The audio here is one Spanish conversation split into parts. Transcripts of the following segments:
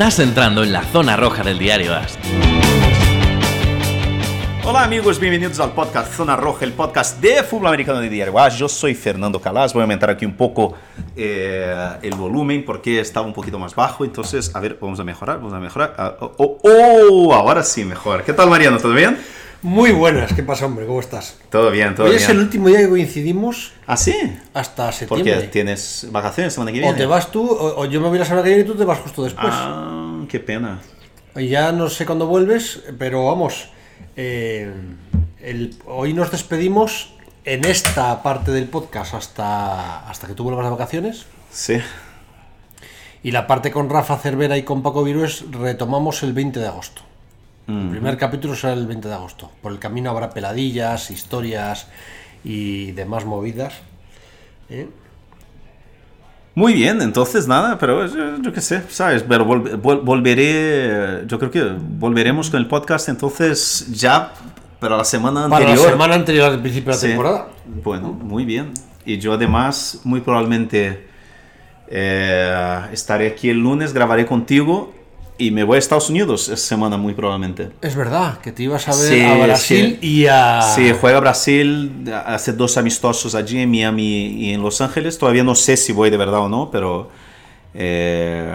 Estás entrando en la zona roja del diario AS. Olá, amigos, bem-vindos ao podcast Zona Roja, o podcast de fútbol americano de Diário AS. Eu sou Fernando Calas, vou aumentar aqui um pouco eh, o volumen porque estava um pouquinho mais baixo, então, a ver, vamos a mejorar, vamos a mejorar. Ah, oh, oh, oh, agora sim, melhor. Que tal, Mariano? Tudo bem? Muy buenas, ¿qué pasa, hombre? ¿Cómo estás? Todo bien, todo Hoy bien. es el último día que coincidimos. ¿Ah, sí? Hasta septiembre. Porque tienes vacaciones semana que viene. O te vas tú, o, o, yo me voy la semana que viene y tú te vas justo después. Ah, qué pena. Ya no sé cuándo vuelves, pero vamos. Eh, el, hoy nos despedimos en esta parte del podcast hasta, hasta que tú vuelvas de vacaciones. Sí. Y la parte con Rafa Cervera y con Paco Virués retomamos el 20 de agosto. El primer capítulo será el 20 de agosto. Por el camino habrá peladillas, historias y demás movidas. ¿Eh? Muy bien, entonces nada, pero yo, yo qué sé, ¿sabes? Pero vol, vol, volveré, yo creo que volveremos con el podcast entonces ya para la semana Para anterior. la semana anterior al principio de la Sí. temporada. Bueno, muy bien. Y yo además, muy probablemente eh, estaré aquí el lunes, grabaré contigo y me voy a Estados Unidos esa semana muy probablemente. Es verdad, que te ibas a ver Sí, a Brasil sí. y a... Sí, juega Brasil, hace dos amistosos allí en Miami y en Los Ángeles. Todavía no sé si voy de verdad o no, pero eh,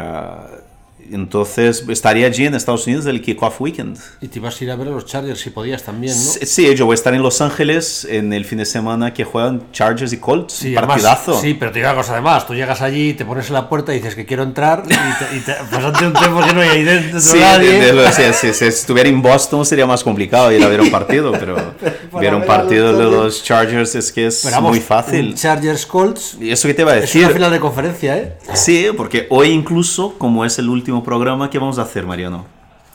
entonces estaría allí en Estados Unidos el Kickoff Weekend. Y te ibas a ir a ver a los Chargers si podías también, ¿no? Sí, sí, yo voy a estar en Los Ángeles en el fin de semana que juegan Chargers y Colts. Sí, un además- partidazo. sí, pero te digo una cosa además, tú llegas allí, te pones en la puerta y dices que quiero entrar y, te, y te- pasante un tiempo que no hay ahí dentro Sí, nadie. de- de sí, sí, si estuviera en Boston sería más complicado ir a ver un partido, pero ver un partido los de los Chargers es que es Pero vamos, muy fácil. Chargers Colts Y eso que te iba a es decir. una final de conferencia, ¿eh? Sí, porque hoy incluso, como es el último programa, ¿qué vamos a hacer, Mariano?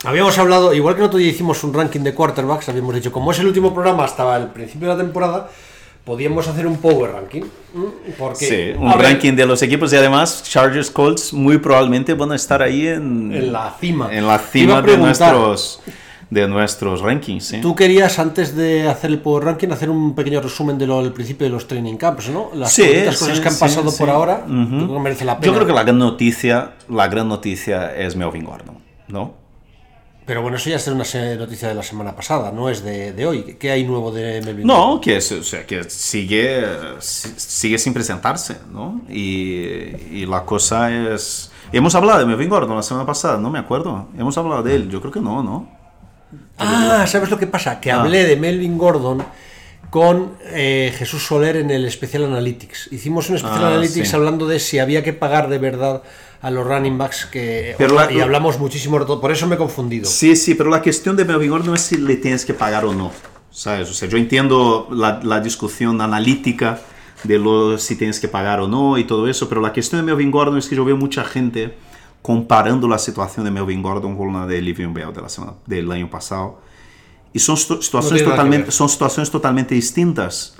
Habíamos hablado, igual que el otro día hicimos un ranking de quarterbacks, habíamos dicho, como es el último programa hasta el principio de la temporada, podíamos hacer un power ranking. Porque, Sí, un ver, ranking de los equipos y además Chargers Colts muy probablemente van a estar ahí en, En la cima. en la cima de nuestros, de nuestros rankings. ¿sí? Tú querías, antes de hacer el power ranking, hacer un pequeño resumen del principio de los training camps, ¿no? Las Sí, sí, cosas que han pasado sí. por ahora, yo creo que merece la pena. Yo creo que la gran noticia, la gran noticia es Melvin Gordon, ¿no? Pero bueno, eso ya es una noticia de la semana pasada, no es de, de hoy. ¿Qué hay nuevo de Melvin? No, que, es- o sea, que sigue, si- sigue sin presentarse, ¿no? Y, y la cosa es... Hemos hablado de Melvin Gordon la semana pasada, no me acuerdo. Hemos hablado de él, yo creo que no, ¿no? Ah, ¿sabes lo que pasa? Que Ah. hablé de Melvin Gordon con eh, Jesús Soler en el Special Analytics. Hicimos un Special Ah, Analytics sí. hablando de si había que pagar de verdad a los running backs que Pero la- y hablamos muchísimo de todo, por eso me he confundido. Sí, sí, pero la cuestión de Melvin Gordon no es si le tienes que pagar o no, ¿sabes? O sea, yo entiendo la, la discusión analítica de lo, si tienes que pagar o no y todo eso, pero la cuestión de Melvin Gordon es que yo veo mucha gente comparando la situación de Melvin Gordon con la de Livion Bell de la semana, del año pasado. Y son situ- situaciones, tiene nada que totalmente, son situaciones totalmente distintas.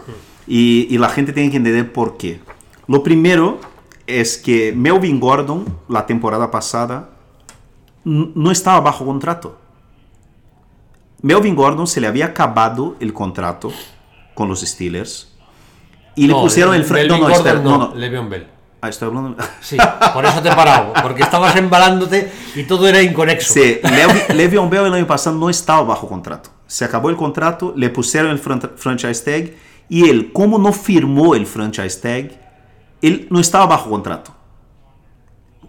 Y, y la gente tiene que entender por qué. Lo primero es que Melvin Gordon, la temporada pasada, n- no estaba bajo contrato. Melvin Gordon se le había acabado el contrato con los Steelers y le No, pusieron el frente. No, no, Gordon espera, no, no. Le'Veon Bell. Ah, estoy hablando. Sí, por eso te he parado, porque estabas embalándote y todo era inconexo. Sí, Lev- Le'Veon Bell el año pasado no estaba bajo contrato. Se acabó el contrato, le pusieron el fran- franchise tag y él, como no firmó el franchise tag, él no estaba bajo contrato.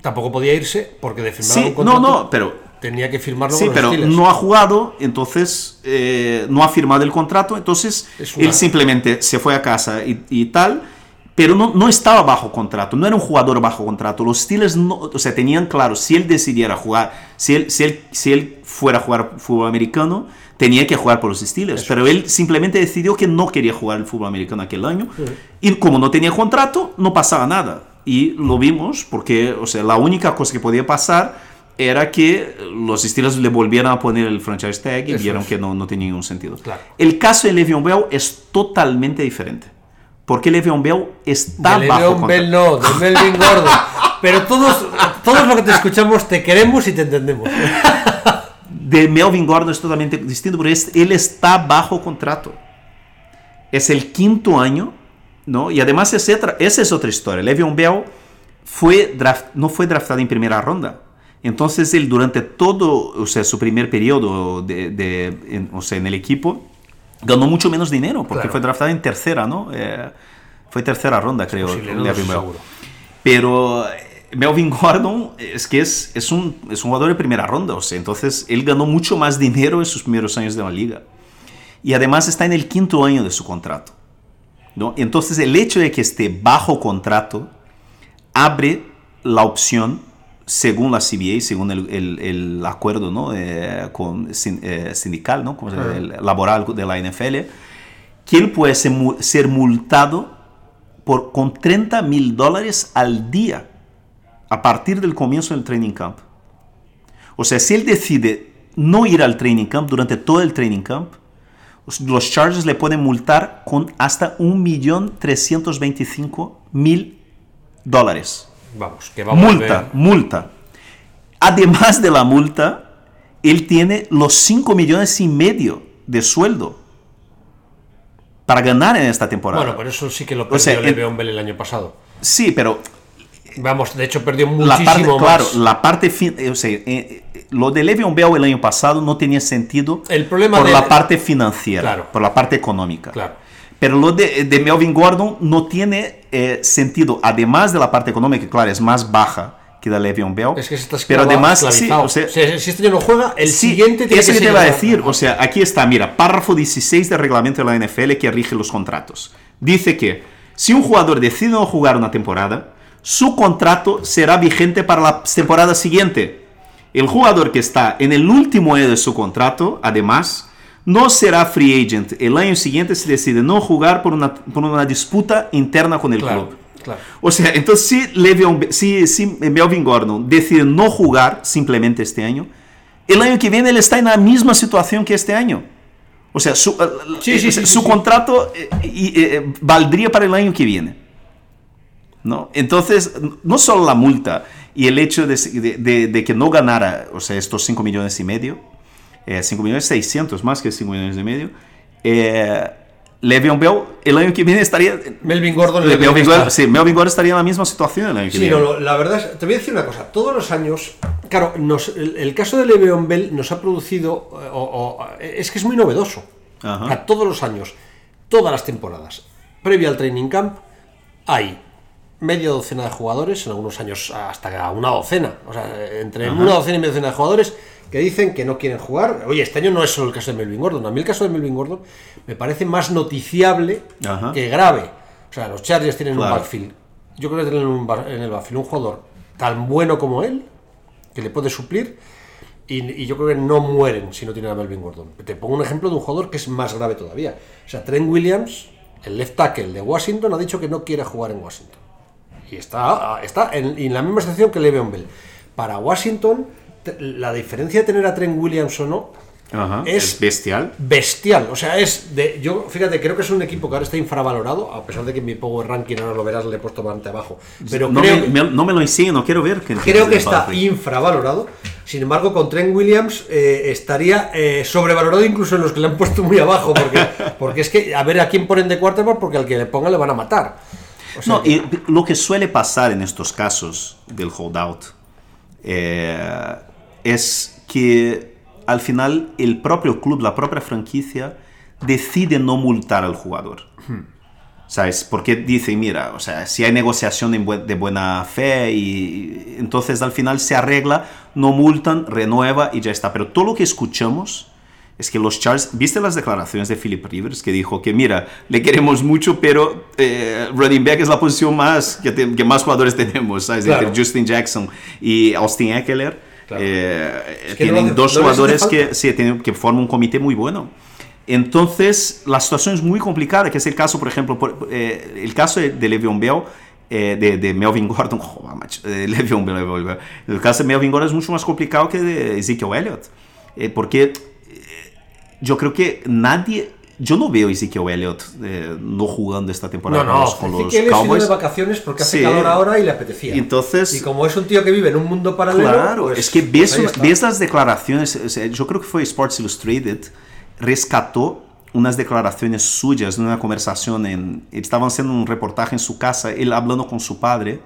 Tampoco podía irse porque de firmar Sí, un no, contrato no, pero tenía que firmarlo Sí, con pero no ha jugado, entonces eh, no ha firmado el contrato, entonces Es una- él simplemente se fue a casa y, y tal, pero no, no estaba bajo contrato, no era un jugador bajo contrato. Los Steelers, no, o sea, tenían claro, si él decidiera jugar, si él, si él, si él fuera a jugar fútbol americano, tenía que jugar por los Steelers, pero él simplemente decidió que no quería jugar el fútbol americano aquel año, y como no tenía contrato, no pasaba nada. Y lo vimos porque, o sea, la única cosa que podía pasar era que los Steelers le volvieran a poner el franchise tag y Eso vieron es. que no, no tenía ningún sentido. Claro. El caso de Le'Veon Bell es totalmente diferente. Porque Le'Veon Bell está de bajo Le'Veon contrato. Bell no, de Melvin Gordon. Pero todos, todos los que te escuchamos te queremos y te entendemos. De Melvin Gordon es totalmente distinto, porque es- él está bajo contrato. Es el quinto año, ¿no? Y además esa es otra historia. Le'Veon Bell fue draft- no fue draftado en primera ronda. Entonces él durante todo, o sea, su primer periodo de, de- en, o sea, en el equipo, ganó mucho menos dinero porque Claro. fue draftado en tercera, ¿no? Eh, fue tercera ronda, creo. posible, no Bell. seguro. Pero eh, Melvin Gordon es que es, es, un, es un jugador de primera ronda, o sea, entonces él ganó mucho más dinero en sus primeros años de la liga. Y además está en el quinto año de su contrato. ¿no? Entonces el hecho de que esté bajo contrato abre la opción, según la CBA, según el, el- el acuerdo ¿no? Eh, con, sin- eh, sindical, ¿no? Como se llama, el laboral de la NFL, que él puede ser, ser multado por, con 30 mil dólares al día a partir del comienzo del training camp. O sea, si él decide no ir al training camp durante todo el training camp, los Chargers le pueden multar con hasta 1.325.000 dólares. Vamos, que va a Multa, multa. Además de la multa, él tiene los 5 millones y medio de sueldo para ganar en esta temporada. Bueno, pero eso sí que lo O perdió sea, en- Le'Veon Bell el año pasado. Sí, pero Vamos, de hecho perdió la muchísimo parte, más. claro, la parte, fin- eh, o sea, eh, eh, lo de Le'Veon Bell el año pasado no tenía sentido El problema por de- la parte financiera, Claro. por la parte económica. Claro. Pero lo de, de Melvin Gordon no tiene eh, sentido, además de la parte económica, claro, es más baja que la Le'Veon Bell. Es que se está pero además, sí, o sea, O sea, si este no juega, el Sí, siguiente tiene eso que que te iba a decir. O sea, aquí está, mira, párrafo 16 del reglamento de la NFL que rige los contratos. Dice que si un jugador decide no jugar una temporada, su contrato será vigente para la temporada siguiente. El jugador que está en el último año de su contrato, además, no será free agent el año siguiente si decide no jugar por una, por una disputa interna con el Claro, club. claro. O sea, entonces si, Le'Veon- si, si Melvin Gordon decide no jugar simplemente este año, el año que viene él está en la misma situación que este año. O sea, su, Sí, sí, sí, su contrato eh, eh, valdría para el año que viene. ¿no? Entonces, no solo la multa y el hecho de, de- de- de que no ganara, o sea, estos 5 millones y medio, eh, 5 millones 600, más que 5 millones y medio, eh, Le'Veon Bell el año que viene estaría... Melvin Gordon le Melvin Gordon, sí, Melvin Gordon estaría en la misma situación el año que Sí, viene. no, la verdad es, te voy a decir una cosa, todos los años, claro, nos- el, el caso de Le'Veon Bell nos ha producido, eh, o- o- es que es muy novedoso, Ajá. O sea, todos los años, todas las temporadas, previo al training camp, hay media docena de jugadores, en algunos años hasta una docena, o sea, entre una docena y media docena de jugadores que dicen que no quieren jugar. Oye, este año no es solo el caso de Melvin Gordon, a mí el caso de Melvin Gordon me parece más noticiable Ajá. que grave. O sea, los Chargers tienen Claro. un backfield. Yo creo que tienen un en el backfield un jugador tan bueno como él, que le puede suplir, y, y yo creo que no mueren si no tienen a Melvin Gordon. Te pongo un ejemplo de un jugador que es más grave todavía. O sea, Trent Williams, el left tackle de Washington, ha dicho que no quiere jugar en Washington. Y está, está en, en la misma situación que Le'Veon Bell. Para Washington, la diferencia de tener a Trent Williams o no Ajá, es es bestial. bestial. O sea, es de. Yo, fíjate, creo que es un equipo que ahora está infravalorado, a pesar de que en mi Power Ranking ahora lo verás, le he puesto bastante abajo. Pero no, creo, me, me- no me lo enseñe, no quiero ver. Que creo que está infravalorado. Sin embargo, con Trent Williams eh, estaría eh, sobrevalorado incluso en los que le han puesto muy abajo. Porque, porque es que a ver a quién ponen de quarterback, porque al que le pongan le van a matar. O sea No, que- y lo que suele pasar en estos casos del holdout eh, es que al final el propio club, la propia franquicia, decide no multar al jugador. ¿Sabes? Porque dice, mira, o sea, si hay negociación de buena fe y, entonces al final se arregla, no multan, renueva y ya está. Pero todo lo que escuchamos es que los Chargers, ¿viste las declaraciones de Philip Rivers que dijo que mira, le queremos mucho, pero eh, running back es la posición más que, te- que más jugadores tenemos, ¿sabes? Claro. Entre Justin Jackson y Austin Eckler. Claro. eh, Es que no tienen hace- dos no jugadores que, sí, tienen- que forman un comité muy bueno. Entonces, la situación es muy complicada, que es el caso, por ejemplo, por- eh, el caso de, Le'Veon Bell, eh, de, de Melvin Gordon, joder, macho, de Le'Veon Bell, Le'Veon Bell. el caso de Melvin Gordon es mucho más complicado que de Ezekiel Elliott, eh, porque eh, yo creo que nadie, yo no veo a Ezekiel Elliott eh, no jugando esta temporada No, con no, los, con los es ido Cowboys. de vacaciones porque hace Sí. calor ahora y le apetecía. Entonces- y como es un tío que vive en un mundo paralelo, Claro, pues- es que pues ves, está. ves las declaraciones, o sea, yo creo que fue Sports Illustrated, rescató unas declaraciones suyas en una conversación, en, estaban haciendo un reportaje en su casa, él hablando con su padre,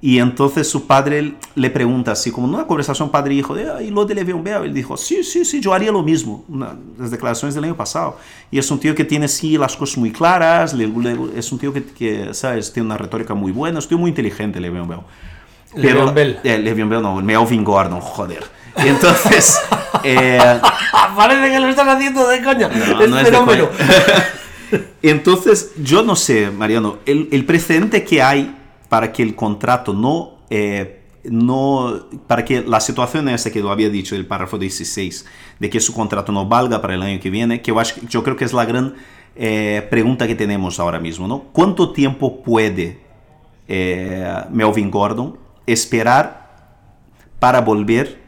Y entonces su padre le pregunta, así como en una conversación padre-hijo, de, "Ah, ¿y lo de Le'Veon Bell? Él dijo, sí, sí, sí, yo haría lo mismo. Una- las declaraciones del año pasado. Y es un tío que tiene, sí, las cosas muy claras, le- le- es un tío que, que, ¿sabes? Tiene una retórica muy buena, es un tío muy inteligente, Le'Veon Bell. Le'Veon Bell. Eh, Le'Veon Bell no, Melvin Gordon, joder. Y entonces... eh, Parece que lo estás haciendo de coña. no, es no es de coña. Entonces, yo no sé, Mariano, el, el precedente que hay para que el contrato no, eh, no, para que la situación esa que lo había dicho el párrafo 16, de que su contrato no valga para el año que viene, que yo, yo creo que es la gran eh, pregunta que tenemos ahora mismo, ¿no? ¿Cuánto tiempo puede eh, Melvin Gordon esperar para volver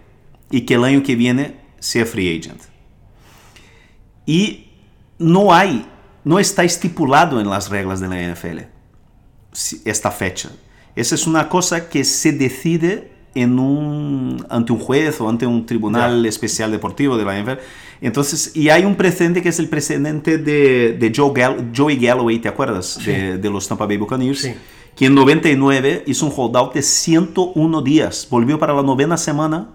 y que el año que viene sea free agent? Y no hay, no está estipulado en las reglas de la NFL esta fecha. Esa es una cosa que se decide en un, ante un juez o ante un tribunal especial deportivo de la NFL. Entonces, y hay un precedente que es el precedente de, de Joe Gall- Joey Galloway, ¿te acuerdas? De, de los Tampa Bay Buccaneers. Sí. Que en 99 hizo un holdout de 101 días. Volvió para la novena semana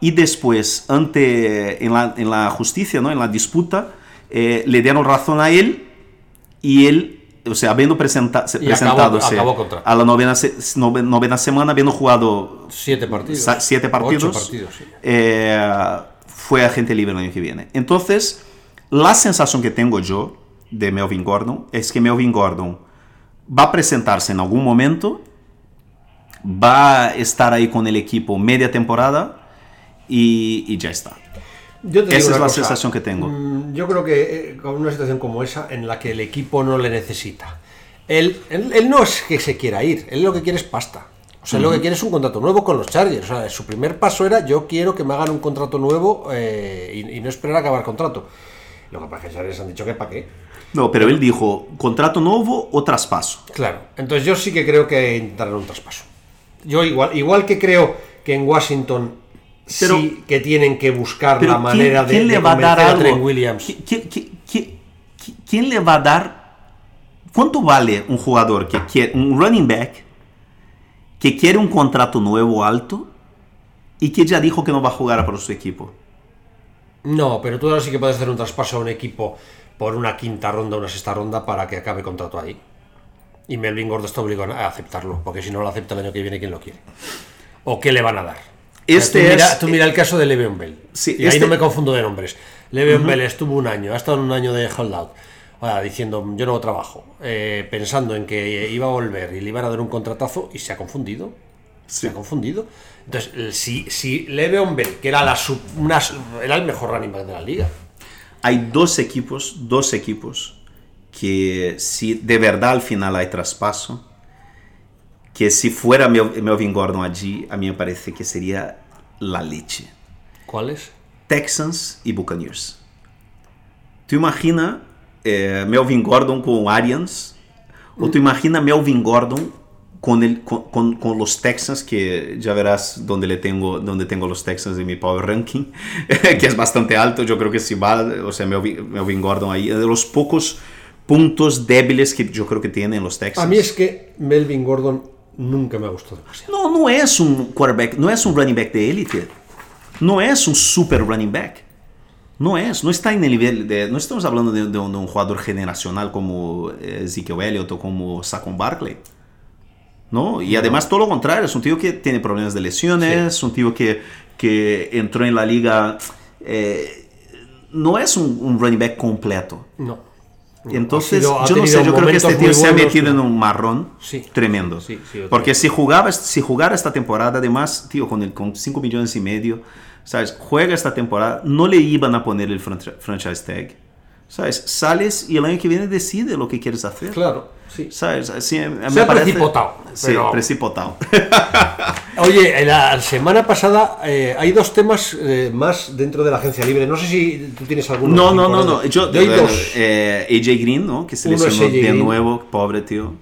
y después, ante, en, la, en la justicia, ¿no? en la disputa, eh, le dieron razón a él y él, o sea, habiendo presenta, presentado a la novena, novena semana, habiendo jugado Siete partidos. siete partidos, partidos, sí. eh, fue agente libre el año que viene. Entonces, la sensación que tengo yo de Melvin Gordon es que Melvin Gordon va a presentarse en algún momento, va a estar ahí con el equipo media temporada y, y ya está. Yo te digo Esa es la cosa, sensación que tengo. mm, Yo creo que eh, con una situación como esa, en la que el equipo no le necesita, él, él, él no es que se quiera ir, él lo que quiere es pasta. O sea, lo que quiere es un contrato nuevo con los Chargers. O sea, su primer paso era yo quiero que me hagan un contrato nuevo eh, y, y no esperar a acabar contrato. Lo que pasa es que Chargers han dicho que para qué. No, pero él dijo, contrato nuevo o traspaso. Claro, entonces yo sí que creo que intentarán un traspaso. Yo igual, igual que creo que en Washington Pero- sí que tienen que buscar Pero la manera ¿quién, quién de, le va a dar a algo? Trent Williams. ¿Qui- qui- qui- qui- qui- ¿Quién le va a dar? ¿Cuánto vale un jugador que quiere, un running back, que quiere un contrato nuevo alto y que ya dijo que no va a jugar para su equipo? No, pero tú ahora sí que puedes hacer un traspaso a un equipo por una quinta ronda, una sexta ronda para que acabe contrato ahí. Y Melvin Gordo está obligado a aceptarlo, porque si no lo acepta el año que viene, ¿quién lo quiere? ¿O qué le van a dar? Este tú, mira, tú mira el caso de Le'Veon Bell. Sí, y ahí este- no me confundo de nombres. Le'Veon Bell estuvo un año, ha estado en un año de holdout, ahora, diciendo yo no trabajo, eh, pensando en que iba a volver y le iban a dar un contratazo y se ha confundido. Se ha confundido. Entonces, si, si Le'Veon Bell, que era, la sub- una- era el mejor running back de la liga, Hay dos equipos, dos equipos que si de verdad al final hay traspaso, que si fuera Mel- Melvin Gordon allí, a mí me parece que sería la leche. ¿cuáles? Texans y Buccaneers. ¿Tú imaginas eh, Melvin Gordon con Arians? ¿O tú imaginas Melvin Gordon con, el, con, con- con los Texans? Que ya verás dónde, le tengo, dónde tengo los Texans en mi Power Ranking, que es bastante alto. Yo creo que si va, o sea, Melvin, Melvin Gordon ahí, de los pocos puntos débiles que yo creo que tienen los Texans. A mí es que Melvin Gordon nunca me ha gustado demasiado. No, no es un quarterback, no es un running back de élite. No es un super running back. No es, no está en el nivel de. No estamos hablando de, de un, de un jugador generacional como eh, Ezekiel Elliott o como Saquon Barkley. ¿No? Y además todo lo contrario, es un tío que tiene problemas de lesiones, un tío que, que entró en la liga. eh, no es un, un running back completo. No. Entonces, sido- yo no sé, yo creo que este tío muy se ha buenos, metido en un marrón Sí. tremendo. Sí, sí, Porque si jugaba, si jugara esta temporada, además, tío, con, el, con 5 millones y medio, ¿sabes? Juega esta temporada, no le iban a poner el franchi- franchise tag. ¿Sabes? Sales y el año que viene decide lo que quieres hacer. Claro, sí. ¿Sabes? Así, me Se ha parece- precipitado, Sí, pero- precipitado. Oye, la semana pasada eh, hay dos temas eh, más dentro de la agencia libre. No sé si tú tienes alguno. No, no, no, no. Yo, hay eh, dos. eh, AJ Green, ¿no? Que se lesionó de Green. nuevo, pobre tío.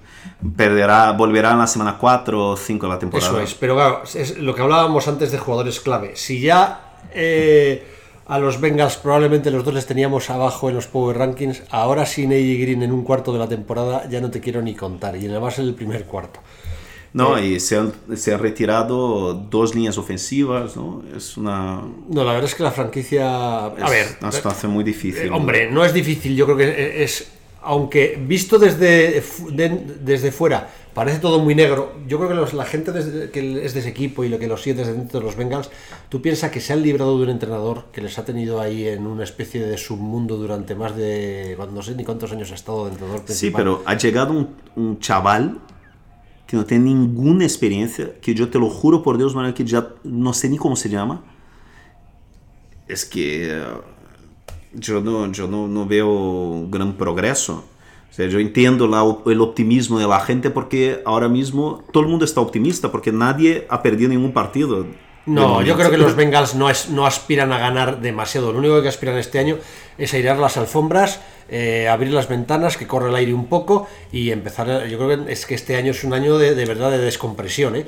Perderá, volverá en la semana 4 o 5 de la temporada. Eso es, pero claro, es lo que hablábamos antes de jugadores clave. Si ya eh, a los Bengals probablemente los dos les teníamos abajo en los Power Rankings, ahora sin AJ Green en un cuarto de la temporada ya no te quiero ni contar, y además en el primer cuarto. No, y se han, se han retirado dos líneas ofensivas, ¿no? Es una, No, la verdad es que la franquicia. A es ver. una situación muy difícil. eh, hombre, no es difícil, yo creo que es. Aunque visto desde, de- desde fuera parece todo muy negro, yo creo que los- la gente que es de ese equipo y lo que los sigue desde dentro de los Bengals, tú piensas que se han librado de un entrenador que les ha tenido ahí en una especie de submundo durante más de. No sé ni cuántos años ha estado de entrenador Sí, principal. pero ha llegado un, un chaval que no tiene ninguna experiencia, que yo te lo juro por Dios, Manuel, que ya no sé ni cómo se llama. Es que eh, yo no, yo no, no veo gran progreso. O sea, yo entiendo la el optimismo de la gente porque ahora mismo todo el mundo está optimista porque nadie ha perdido ningún partido. No, yo creo que los Bengals no, es, no aspiran a ganar demasiado. Lo único que aspiran este año es airear las alfombras, eh, abrir las ventanas, que corre el aire un poco y empezar. Yo creo que es que este año es un año de, de verdad de descompresión. ¿eh?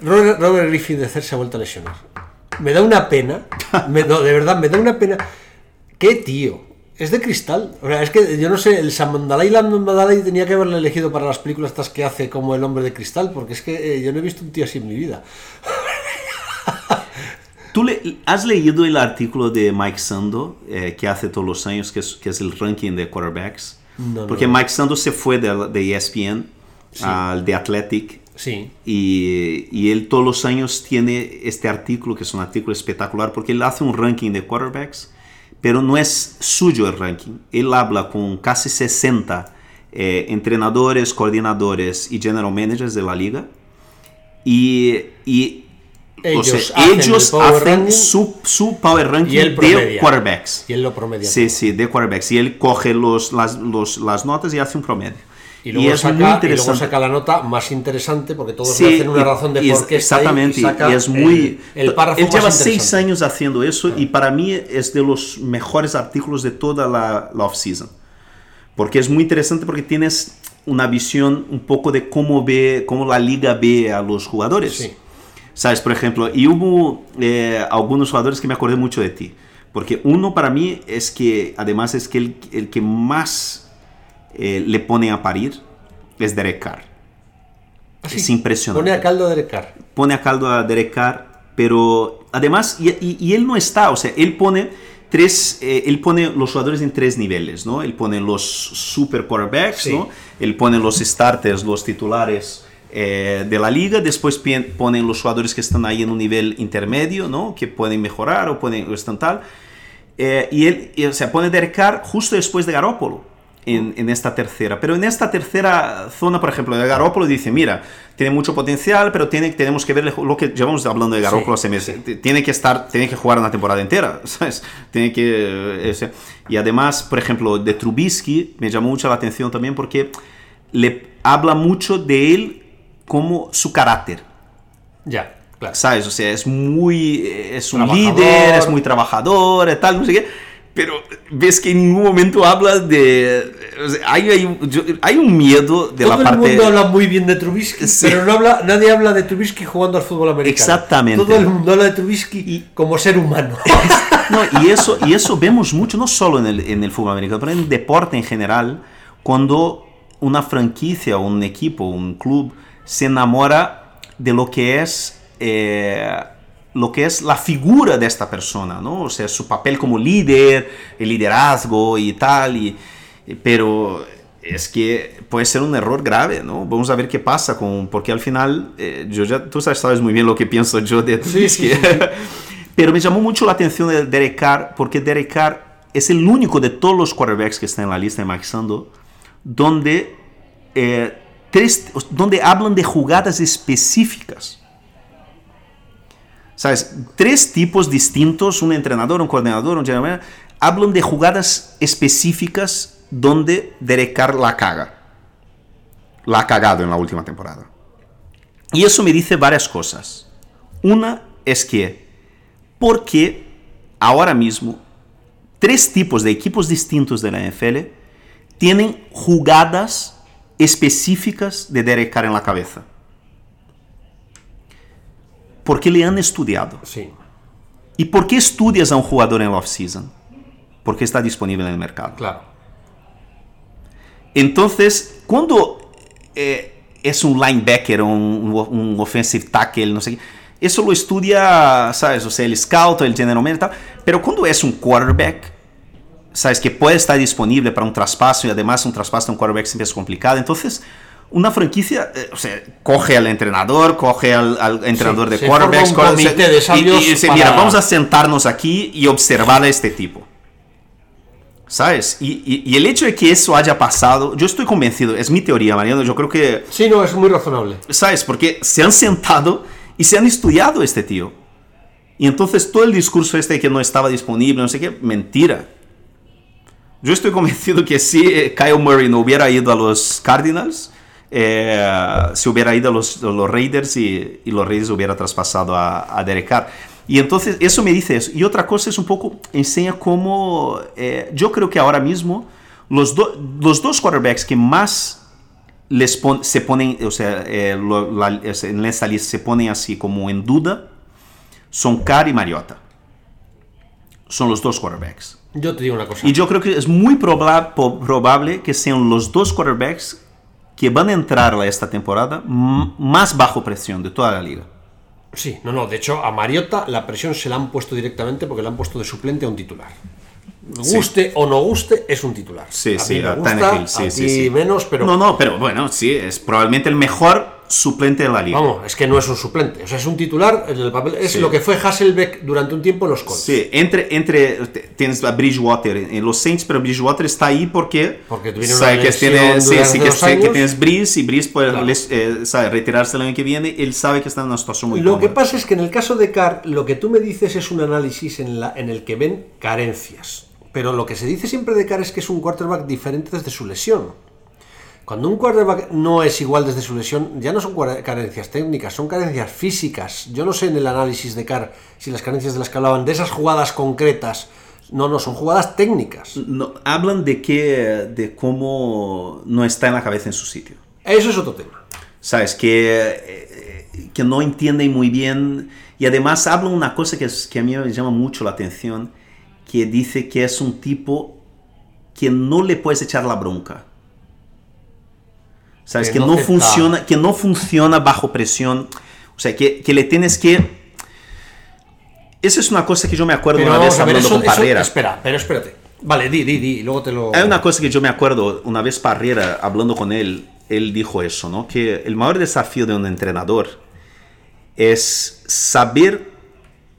Robert, Robert Griffin de se ha vuelto a lesionar. Me da una pena, me- no, de verdad, me da una pena. ¿Qué tío? Es de cristal. O sea, es que yo no sé, el Samandalai Mandalay tenía que haberle elegido para las películas estas que hace como el hombre de cristal, porque es que eh, yo no he visto un tío así en mi vida. ¿Tú le- has leído el artículo de Mike Sando eh, que hace todos los años, que es, que es el ranking de quarterbacks? No, no. Porque Mike Sando se fue de, de E ESPN al de Athletic Sí. y, y él todos los años tiene este artículo, que es un artículo espectacular, porque él hace un ranking de quarterbacks, pero no es suyo el ranking. Él habla con casi 60 eh, entrenadores, coordinadores y general managers de la liga y, y o Ellos sea, hacen ellos hacen su, su power ranking y de quarterbacks. Y él lo promedia. Sí, sí, de quarterbacks. Y él coge los, las, los- las notas y hace un promedio. Y luego, es muy saca, y luego interesante. saca la nota más interesante porque todos Sí, le hacen una y- razón de y por es- qué está ahí exactamente y saca y es muy el, el párrafo él lleva seis interesante. años haciendo eso y para mí es de los mejores artículos de toda la, la off-season porque es muy interesante porque tienes una visión un poco de cómo ve cómo la liga ve a los jugadores Sí. sabes por ejemplo y hubo eh, algunos jugadores que me acordé mucho de ti porque uno para mí es que además es que el, el que más eh, le pone a parir es Derek Carr Así, es impresionante Pone a caldo de Carr. pone a caldo a Derek Carr, pero además, y, y- y él no está, o sea, él pone tres, eh, él pone los jugadores en tres niveles, ¿no? Él pone los super quarterbacks, Sí. ¿no? Él pone los starters, los titulares eh, de la liga, después ponen los jugadores que están ahí en un nivel intermedio, ¿no? Que pueden mejorar o pueden o están tal. Eh, y él, o sea, pone Derek Carr justo después de Garoppolo. En, en esta tercera, pero en esta tercera zona, por ejemplo, de Garoppolo dice, mira, tiene mucho potencial, pero tiene, tenemos que ver lo que llevamos hablando de Garoppolo Sí, hace meses. T- Tiene que estar, tiene que jugar una temporada entera, ¿sabes? Tiene que, eh, ese- y además, por ejemplo, de Trubisky me llamó mucho la atención también porque le habla mucho de él como su carácter. Ya, claro. ¿sabes? O sea, es muy. Es un líder, es muy trabajador, y tal, no sé qué. Pero ves que en ningún momento habla de. o sea, hay, hay, hay un miedo de Todo la el parte. mundo habla muy bien de Trubisky, Sí. pero no habla, nadie habla de Trubisky jugando al fútbol americano. Exactamente. Todo el mundo habla de Trubisky como ser humano. No, y, eso, y eso vemos mucho, no solo en el, en el fútbol americano, pero en el deporte en general, cuando una franquicia, un equipo, un club se enamora de lo que es. eh, lo que es la figura de esta persona, ¿no? O sea, su papel como líder, el liderazgo y tal, y, y- pero es que puede ser un error grave, ¿no? Vamos a ver qué pasa con, porque al final, eh, yo ya, tú sabes, sabes muy bien lo que pienso yo de Sí, sí, que- sí. pero me llamó mucho la atención de Derek Carr, porque Derek Carr es el único de todos los quarterbacks que están en la lista de Mike Sando, donde, eh, tres, donde hablan de jugadas específicas. ¿Sabes? Tres tipos distintos, un entrenador, un coordinador, un general hablan de jugadas específicas donde Derek Carr la caga. La ha cagado en la última temporada. Y eso me dice varias cosas. Una es que, porque ahora mismo tres tipos de equipos distintos de la NFL tienen jugadas específicas de Derek Carr en la cabeza. Porque le han estudiado. Sí. ¿Y por qué estudias a un jugador en la off-season? Porque está disponible en el mercado. Claro. Entonces, cuando eh, es un linebacker, un, un offensive tackle, no sé qué. Eso lo estudia, ¿sabes? O sea, el scout, el general manager tal. Pero cuando es un quarterback, ¿sabes? Que puede estar disponible para un traspaso y además un traspaso de un quarterback siempre es complicado. Entonces, una franquicia, eh, o sea, coge al entrenador, coge al, al entrenador Sí, de se quarterbacks, un comité de y- y, dice, para- mira, vamos a sentarnos aquí y observar a este tipo. ¿Sabes? Y, y- y el hecho de que eso haya pasado, yo estoy convencido, es mi teoría, Mariano, yo creo que, Sí, no, es muy razonable. ¿sabes? Porque se han sentado y se han estudiado este tío. Y entonces todo el discurso este de que no estaba disponible, no sé qué, mentira. Yo estoy convencido que si eh, Kyle Murray no hubiera ido a los Cardinals, eh, se hubiera ido los, los Raiders y, y los Raiders hubiera traspasado a, a Derek Carr. Y entonces eso me dice eso. Y otra cosa es un poco, enseña cómo, eh, yo creo que ahora mismo los, do- los dos quarterbacks que más les pon- se ponen, o sea, eh, lo- la- en esta lista se ponen así como en duda, son Carr y Mariota. Son los dos quarterbacks. Yo te digo una cosa. Y yo creo que es muy proba- probable que sean los dos quarterbacks que van a entrar a esta temporada más bajo presión de toda la liga. Sí, no, no. De hecho, a Mariota la presión se la han puesto directamente porque le han puesto de suplente a un titular. Guste o no guste, es un titular. Sí, a sí, me a gusta, Tannehill, sí, a sí, ti sí. menos, pero No, no, pero bueno, sí, es probablemente el mejor suplente de la liga. vamos, es que no es un suplente. O sea, es un titular en el papel. Es Sí. lo que fue Hasselbeck durante un tiempo en los Colts. Sí, entre, entre tienes a Bridgewater en los Saints, pero Bridgewater está ahí porque, Porque sabe que, tiene, sí, sí, que, sé que tienes Breeze y Breeze puede Claro. les- eh, sabe, retirarse el año que viene. Él sabe que está en una situación muy Lo que cómoda. pasa es que en el caso de Carr, lo que tú me dices es un análisis en, la, en el que ven carencias. Pero lo que se dice siempre de Carr es que es un quarterback diferente desde su lesión. Cuando un quarterback no es igual desde su lesión, ya no son carencias técnicas, son carencias físicas. Yo no sé en el análisis de Carr si las carencias de las que hablaban, de esas jugadas concretas, no, no, son jugadas técnicas. No, hablan de que de cómo no está en la cabeza en su sitio. Eso es otro tema. sabes que eh, que no entienden muy bien y además hablan una cosa que, es- que a mí me llama mucho la atención que dice que es un tipo que no le puedes echar la bronca sabes Que que, no funciona que no funciona bajo presión o sea que, que le tienes que esa es una cosa que yo me acuerdo Pero una vez ver, hablando eso, con eso- Parrera espera, pero espérate. Vale, di, di, di, luego te lo... hay una cosa que yo me acuerdo, una vez Parrera, hablando con él, él dijo eso, ¿no? Que el mayor desafío de un entrenador es saber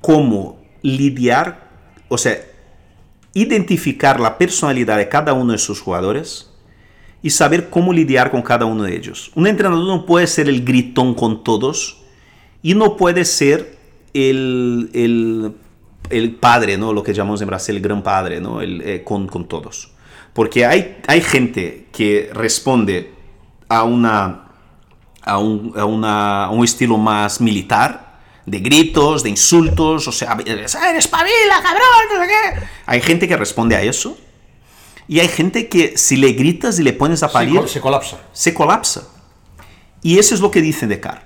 cómo lidiar, o sea, identificar la personalidad de cada uno de sus jugadores y saber cómo lidiar con cada uno de ellos. Un entrenador no puede ser el gritón con todos y no puede ser el, el, el padre, ¿no? Lo que llamamos en Brasil el gran padre, ¿no? El, eh, con, con todos. Porque hay, hay gente que responde a, una, a, un, a, una- a un estilo más militar, de gritos, de insultos, o sea, espabila, cabrón, no sé qué. Hay gente que responde a eso. Y hay gente que si le gritas y le pones a parir, col- se colapsa. se colapsa. Y eso es lo que dicen de Carr.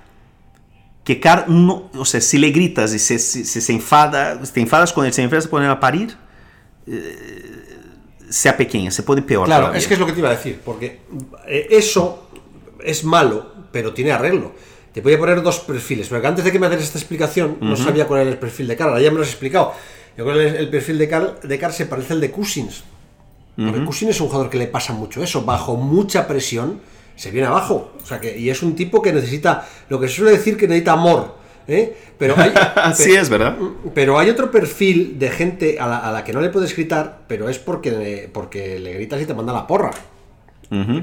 Que Carr, no, o sea, si le gritas y se, se, se- se enfada, te enfadas con él, se enfada a poner a parir, eh, sea pequeña, se pone peor. Claro, todavía. es que es lo que te iba a decir, porque eh, eso es malo, pero tiene arreglo. Te voy a poner dos perfiles, porque antes de que me hagas esta explicación, no sabía cuál era el perfil de Carl, ahora ya me lo has explicado. Yo creo que el, el perfil de Carl, de Carl se parece al de Cousins. Porque Cousins es un jugador que le pasa mucho eso, bajo mucha presión, se viene abajo. O sea que, y es un tipo que necesita, lo que se suele decir que necesita amor. ¿eh? Pero hay, Así es, ¿verdad? pero hay otro perfil de gente a la, a la que no le puedes gritar, pero es porque, porque le gritas y te manda la porra.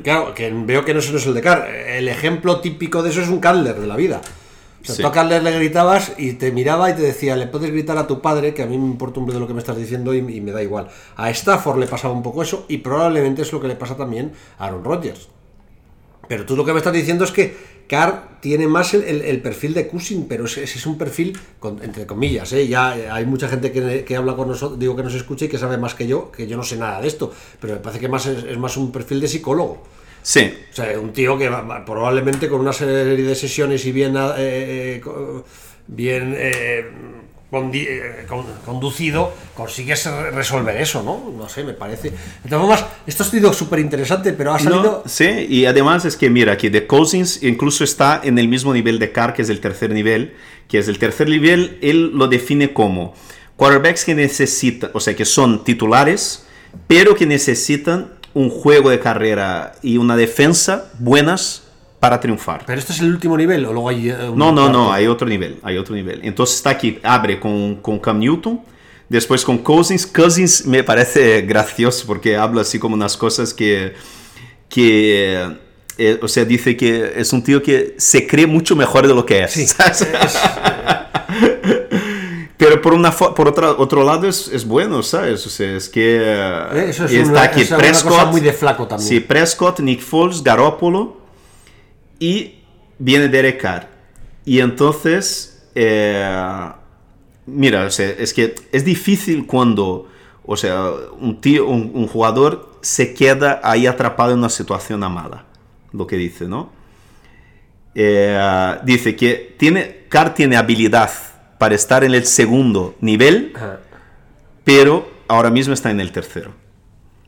Claro, que veo que no no es el de Carl. El ejemplo típico de eso es un Candler de la vida. O sea, Sí. tú a le gritabas y te miraba y te decía, le puedes gritar a tu padre, que a mí me importa un de lo que me estás diciendo y, y me da igual. A Stafford le pasaba un poco eso y probablemente es lo que le pasa también a Aaron Rodgers. Pero tú lo que me estás diciendo es que Carr tiene más el, el- el perfil de Cousin, pero ese, ese es un perfil, con- entre comillas, ¿eh? ya eh, hay mucha gente que, que habla con nosotros, digo que nos escucha y que sabe más que yo, que yo no sé nada de esto, pero me parece que más es, es más un perfil de psicólogo. Sí, O sea, un tío que probablemente con una serie de sesiones y bien, eh, eh, bien eh, eh, con- conducido, consigues re- resolver eso, ¿no? No sé, me parece. De todas formas, esto ha sido súper interesante, pero ha salido. No, sí, y además es que mira, que de Cousins incluso está en el mismo nivel de Carr, que es el tercer nivel, que es el tercer nivel, él lo define como quarterbacks que necesitan, o sea, que son titulares, pero que necesitan un juego de carrera y una defensa buenas para triunfar. Pero este es el último nivel, o luego hay. eh, un No, no, no, cuarto? hay otro nivel, hay otro nivel. Entonces está aquí, abre con, con Cam Newton, después con Cousins. Cousins me parece gracioso porque habla así como unas cosas que, que eh, o sea, dice que es un tío que se cree mucho mejor de lo que es. Sí, es- Pero por, una por otra, otro lado es, es bueno, ¿sabes? O sea, es que eh, Eso es está una- aquí es una Prescott. cosa muy de flaco también. Sí, Prescott, Nick Foles, Garoppolo y viene Derek Carr. Y entonces, eh, mira, o sea, es que es difícil cuando, o sea, un tío, un, un jugador se queda ahí atrapado en una situación mala, lo que dice, ¿no? Eh, dice que tiene, Carr tiene habilidad para estar en el segundo nivel, Ajá. pero ahora mismo está en el tercero.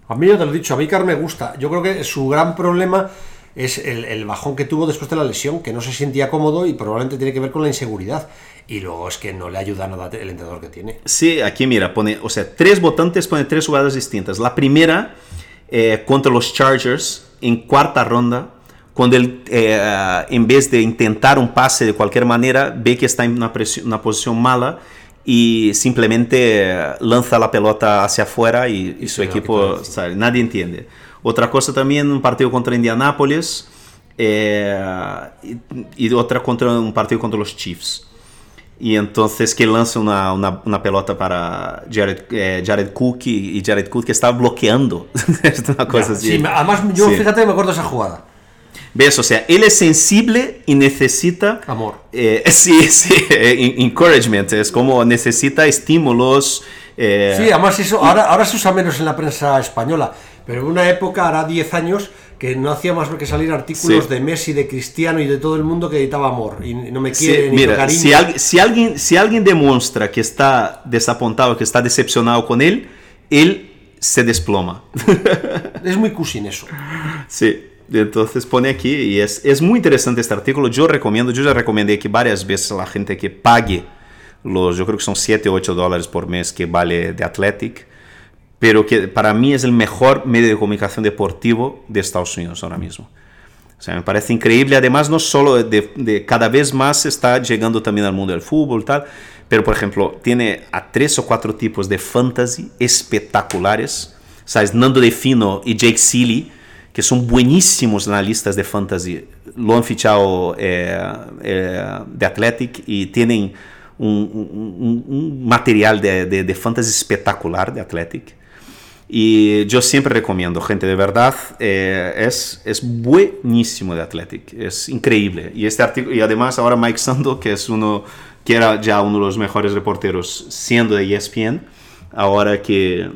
A mí ya te lo he dicho, a mí Carr me gusta. Yo creo que su gran problema es el, el bajón que tuvo después de la lesión, que no se sentía cómodo y probablemente tiene que ver con la inseguridad. Y luego es que no le ayuda nada el entrenador que tiene. Sí, aquí mira, pone, o sea, tres votantes pone tres jugadas distintas. La primera eh, contra los Chargers en cuarta ronda, cuando él, eh, en vez de intentar un pase de cualquier manera, ve que está en una, presi- una posición mala y simplemente eh, lanza la pelota hacia afuera y, y su se la equipo, quita. sale. nadie entiende. Otra cosa también, un partido contra Indianapolis eh, y, y otra contra un partido contra los Chiefs. Y entonces que lanza una, una, una pelota para Jared, eh, Jared Cook y, y Jared Cook que está bloqueando. es una cosa así. Sí, me- además yo Sí. fíjate, me acuerdo de esa jugada. ¿Ves? O sea, él es sensible y necesita... Amor. eh, sí, sí, en- encouragement. Es como necesita estímulos. eh, Sí, además eso ahora, ahora se usa menos en la prensa española, pero en una época, hará 10 años, que no hacía más que salir artículos Sí. de Messi, de Cristiano y de todo el mundo que editaba amor. Y no me Sí, quiere ni mira, cariño. si, alguien- si, alguien, si alguien demuestra que está desapontado, que está decepcionado con él, él se desploma. Es muy cusin eso. Sí, entonces pone aquí y es, es muy interesante este artículo. Yo recomiendo, yo ya recomendé aquí varias veces a la gente que pague los, yo creo que son 7 o 8 dólares por mes que vale de Athletic, pero que para mí es el mejor medio de comunicación deportivo de Estados Unidos ahora mismo. O sea, me parece increíble. Además, no solo de, de cada vez más está llegando también al mundo del fútbol, tal, pero por ejemplo, tiene a tres o cuatro tipos de fantasy espectaculares. ¿Sabes? Nando De Fino y Jake Seeley, que son buenísimos analistas de fantasy, lo han fichado eh, eh, de Athletic tienen un, un- un- un material de, de, de fantasy espectacular de Athletic. Y yo siempre recomiendo, gente, de verdad, eh, es, es buenísimo de Athletic, es increíble. Y este artículo, además ahora Mike Sando, que es uno, que era ya uno de los mejores reporteros siendo de E ESPN, ahora que,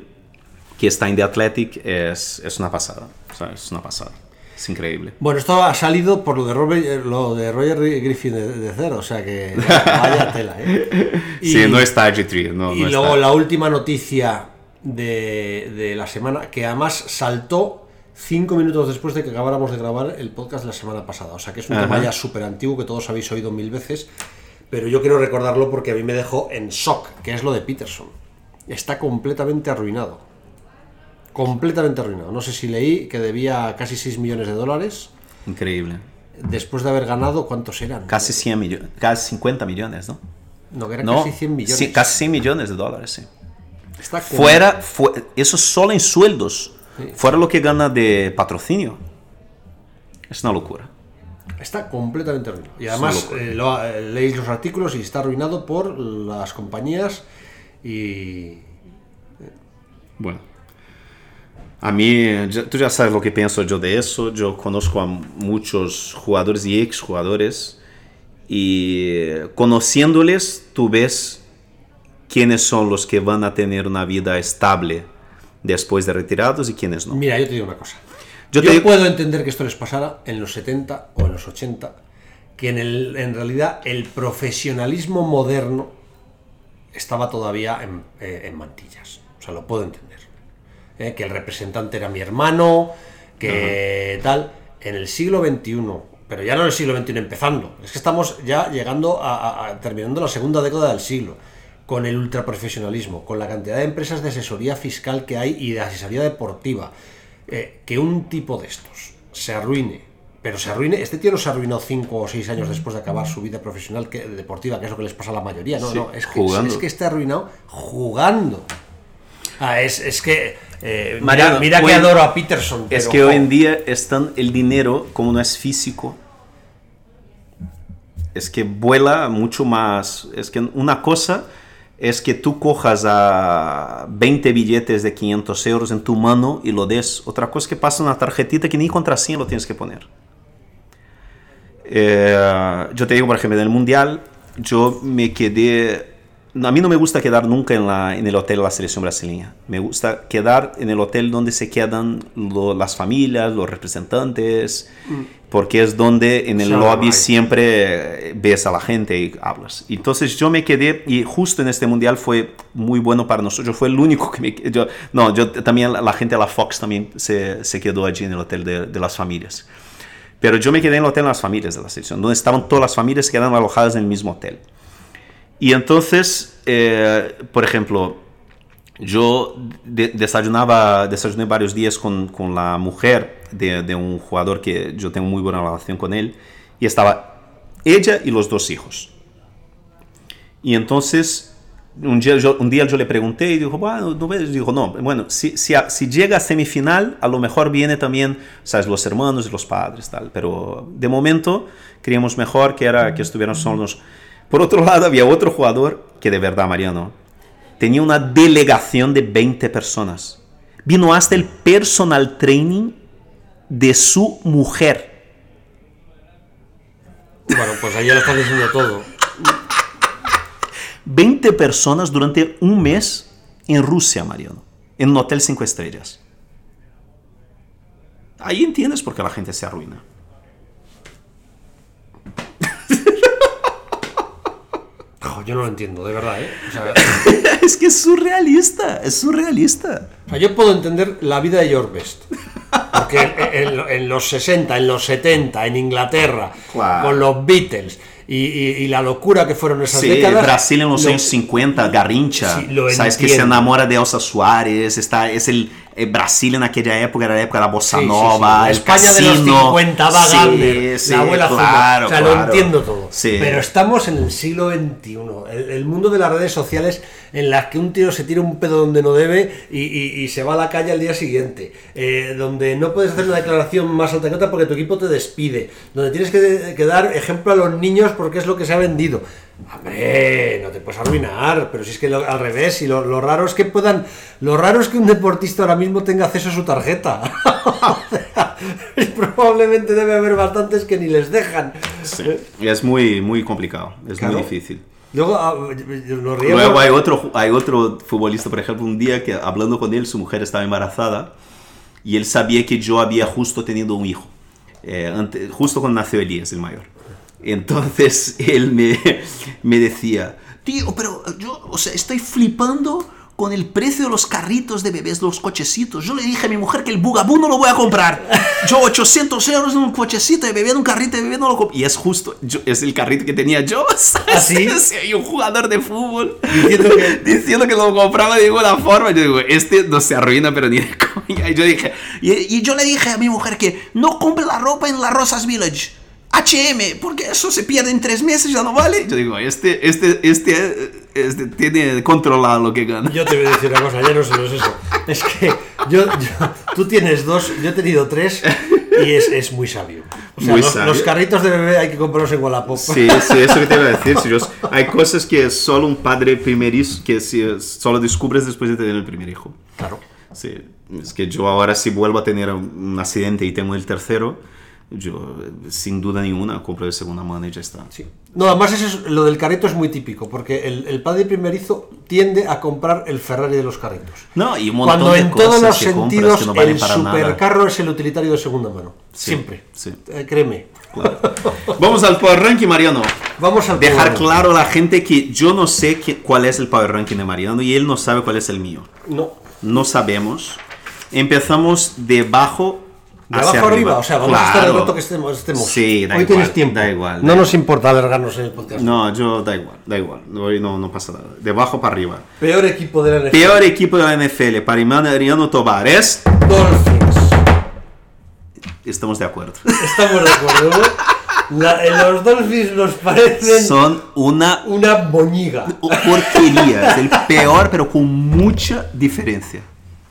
que está en The Athletic, es, es una pasada, ¿sabes? es una pasada, es increíble. Bueno, esto ha salido por lo de, Robert- eh, lo de Roger Griffin de, de cero, o sea que vaya tela, ¿eh? sí, no está G3, no, Y no luego está. la última noticia de, de la semana, que además saltó cinco minutos después de que acabáramos de grabar el podcast la semana pasada. O sea que es un Ajá. tema ya súper antiguo que todos habéis oído mil veces. Pero yo quiero recordarlo porque a mí me dejó en shock, que es lo de Peterson. Está completamente arruinado. Completamente arruinado. No sé si leí que debía casi 6 millones de dólares. Increíble. Después de haber ganado, ¿cuántos eran? Casi 100 millones, casi 50 millones, ¿no? No, que eran No, casi 100 millones. sí, casi 100 millones de dólares, sí. Está Fuera, fue- eso solo en sueldos. Fuera lo que gana de patrocinio. Es una locura. Está completamente arruinado. Y además eh, lo- eh, leéis los artículos y está arruinado por las compañías y... Bueno. A mí, tú ya sabes lo que pienso yo de eso. Yo conozco a muchos jugadores y exjugadores. Y conociéndoles, tú ves quiénes son los que van a tener una vida estable después de retirados y quiénes no. Mira, yo te digo una cosa. Yo Yo, te puedo entender que esto les pasara en los 70 o en los 80, que en, el, en realidad el profesionalismo moderno estaba todavía en, eh, en mantillas. O sea, lo puedo entender. Eh, Que el representante era mi hermano, que tal. En el siglo XXI, pero ya no en el siglo XXI empezando, es que estamos ya llegando a, a- a- terminando la segunda década del siglo, con el ultraprofesionalismo, con la cantidad de empresas de asesoría fiscal que hay y de asesoría deportiva, eh, que un tipo de estos se arruine, pero se arruine, este tío no se arruinó cinco o seis años después de acabar su vida profesional que, deportiva, que es lo que les pasa a la mayoría, no, Sí, no, es que, jugando. es que está arruinado jugando. Ah, es, es que eh, mira, Mariano, mira que hoy- adoro a Peterson. Es que hoy en día están el dinero, como no es físico, es que vuela mucho más. Es que una cosa es que tú cojas a 20 billetes de 500 euros en tu mano y lo des. Otra cosa es que pasa una tarjetita que ni contraseña lo tienes que poner. Eh, yo te digo, por ejemplo, en el Mundial, yo me quedé... A mí no me gusta quedar nunca en, la, en el hotel de la selección brasileña. Me gusta quedar en el hotel donde se quedan lo- las familias, los representantes, porque es donde en el habla lobby siempre ves a la gente y hablas. Entonces yo me quedé, y justo en este mundial fue muy bueno para nosotros. Yo fue el único que me yo, No, yo también, la, la gente de la Fox también se, se quedó allí en el hotel de, de las familias. Pero yo me quedé en el hotel de las familias de la selección, donde estaban todas las familias que quedaban alojadas en el mismo hotel. Y entonces, eh, por ejemplo, yo de- desayunaba, desayuné varios días con, con la mujer de, de un jugador que yo tengo muy buena relación con él, y estaba ella y los dos hijos. Y entonces, un día yo, un día yo le pregunté y dijo, bueno, ¿no ves? Dijo, no, bueno, si, si, si llega a semifinal, a lo mejor viene también, sabes, los hermanos y los padres, tal. Pero de momento creíamos mejor que era que estuvieran solos. Por otro lado, había otro jugador que de verdad, Mariano, tenía una delegación de 20 personas. Vino hasta el personal training de su mujer. Bueno, pues ahí ya lo estás diciendo todo. 20 personas durante un mes en Rusia, Mariano, en un hotel 5 estrellas. Ahí entiendes por qué la gente se arruina. Jo, yo no lo entiendo, de verdad, ¿eh? O sea, es que es surrealista, es surrealista. O sea, yo puedo entender la vida de George Best. Porque en, en- en los 60, en los 70, en Inglaterra, Claro. con los Beatles y, y- y la locura que fueron esas Sí, décadas. Brasil en los lo- años 50, Garrincha, Sí, lo sabes que se enamora de Elsa Suárez, está, es el Brasil en aquella época, era la época de la bossa Sí, sí, sí. nova, el España de los casino. 50 va Gardner, la abuela claro, O sea, lo claro. entiendo todo. Pero estamos en el siglo XXI, el, el mundo de las redes sociales en las que un tío se tira un pedo donde no debe y, y- y se va a la calle al día siguiente, eh, donde no puedes hacer una declaración más alta que otra porque tu equipo te despide, donde tienes que, que dar ejemplo a los niños porque es lo que se ha vendido. Hombre, no te puedes arruinar, pero si es que lo- al revés, y lo, lo raro es que puedan, lo raro es que un deportista ahora mismo tenga acceso a su tarjeta. O sea, probablemente debe haber bastantes que ni les dejan. Es muy, muy complicado, es Claro. muy difícil. Luego ah. Luego hay otro, hay otro futbolista, por ejemplo, un día que hablando con él, su mujer estaba embarazada y él sabía que yo había justo tenido un hijo, eh, ante- justo cuando nació Elías, el mayor. Entonces él me, me decía, tío, pero yo, o sea, estoy flipando con el precio de los carritos de bebés, los cochecitos. Yo le dije a mi mujer que el bugabú no lo voy a comprar. Yo 800 euros en un cochecito de bebé, en un carrito de bebé no lo compro. Y es justo, yo- es el carrito que tenía yo. ¿sabes? ¿Ah, y un jugador de fútbol Diciendo que- diciendo que lo compraba de ninguna forma. Yo digo, este no se arruina, pero ni de coña. Y yo dije, y, y yo le dije a mi mujer que no compre la ropa en la Rosas Village. HM, porque eso se pierde en tres meses, ya no vale. Yo digo, este, este, este, este tiene controlado lo que gana. Yo te voy a decir una cosa, ya no solo es eso. Es que yo, yo- tú tienes dos, yo he tenido tres y es, es muy sabio. O sea, Muy los, sabio. los carritos de bebé hay que comprarlos en Wallapop. Sí, sí, eso que te iba a decir. si yo- hay cosas que solo un padre primerizo, que si, solo descubres después de tener el primer hijo. Claro. Sí, es que yo ahora si vuelvo a tener un accidente y tengo el tercero, yo sin duda ninguna compro de segunda mano y ya está. Sí. No, además eso es- lo del carrito es muy típico, porque el, el padre primerizo tiende a comprar el Ferrari de los carritos. No, y un montón Cuando de en cosas todos los que sentidos que no el para nada. supercarro es el utilitario de segunda mano. Sí, Siempre. sí. Eh, créeme. Vamos al Power Ranking, Mariano. Vamos al Dejar Power claro a la gente que yo no sé qué- cuál es el Power Ranking de Mariano y él no sabe cuál es el mío. No. No sabemos. Empezamos de abajo De abajo arriba, o sea, vamos a estar el Claro. rato que estemos. estemos. Sí, da Hoy igual, tienes tiempo. da igual, No da nos importa alargarnos en el podcast. No, yo da igual, da igual. Hoy no, no pasa nada. De abajo para arriba. Peor equipo de la NFL. Peor equipo de la NFL para Mariano Tobar es... Dolphins. Estamos de acuerdo. Estamos de acuerdo, ¿no? La- eh, los Dolphins nos parecen Son una una boñiga. porquería. Es el peor, pero con mucha diferencia.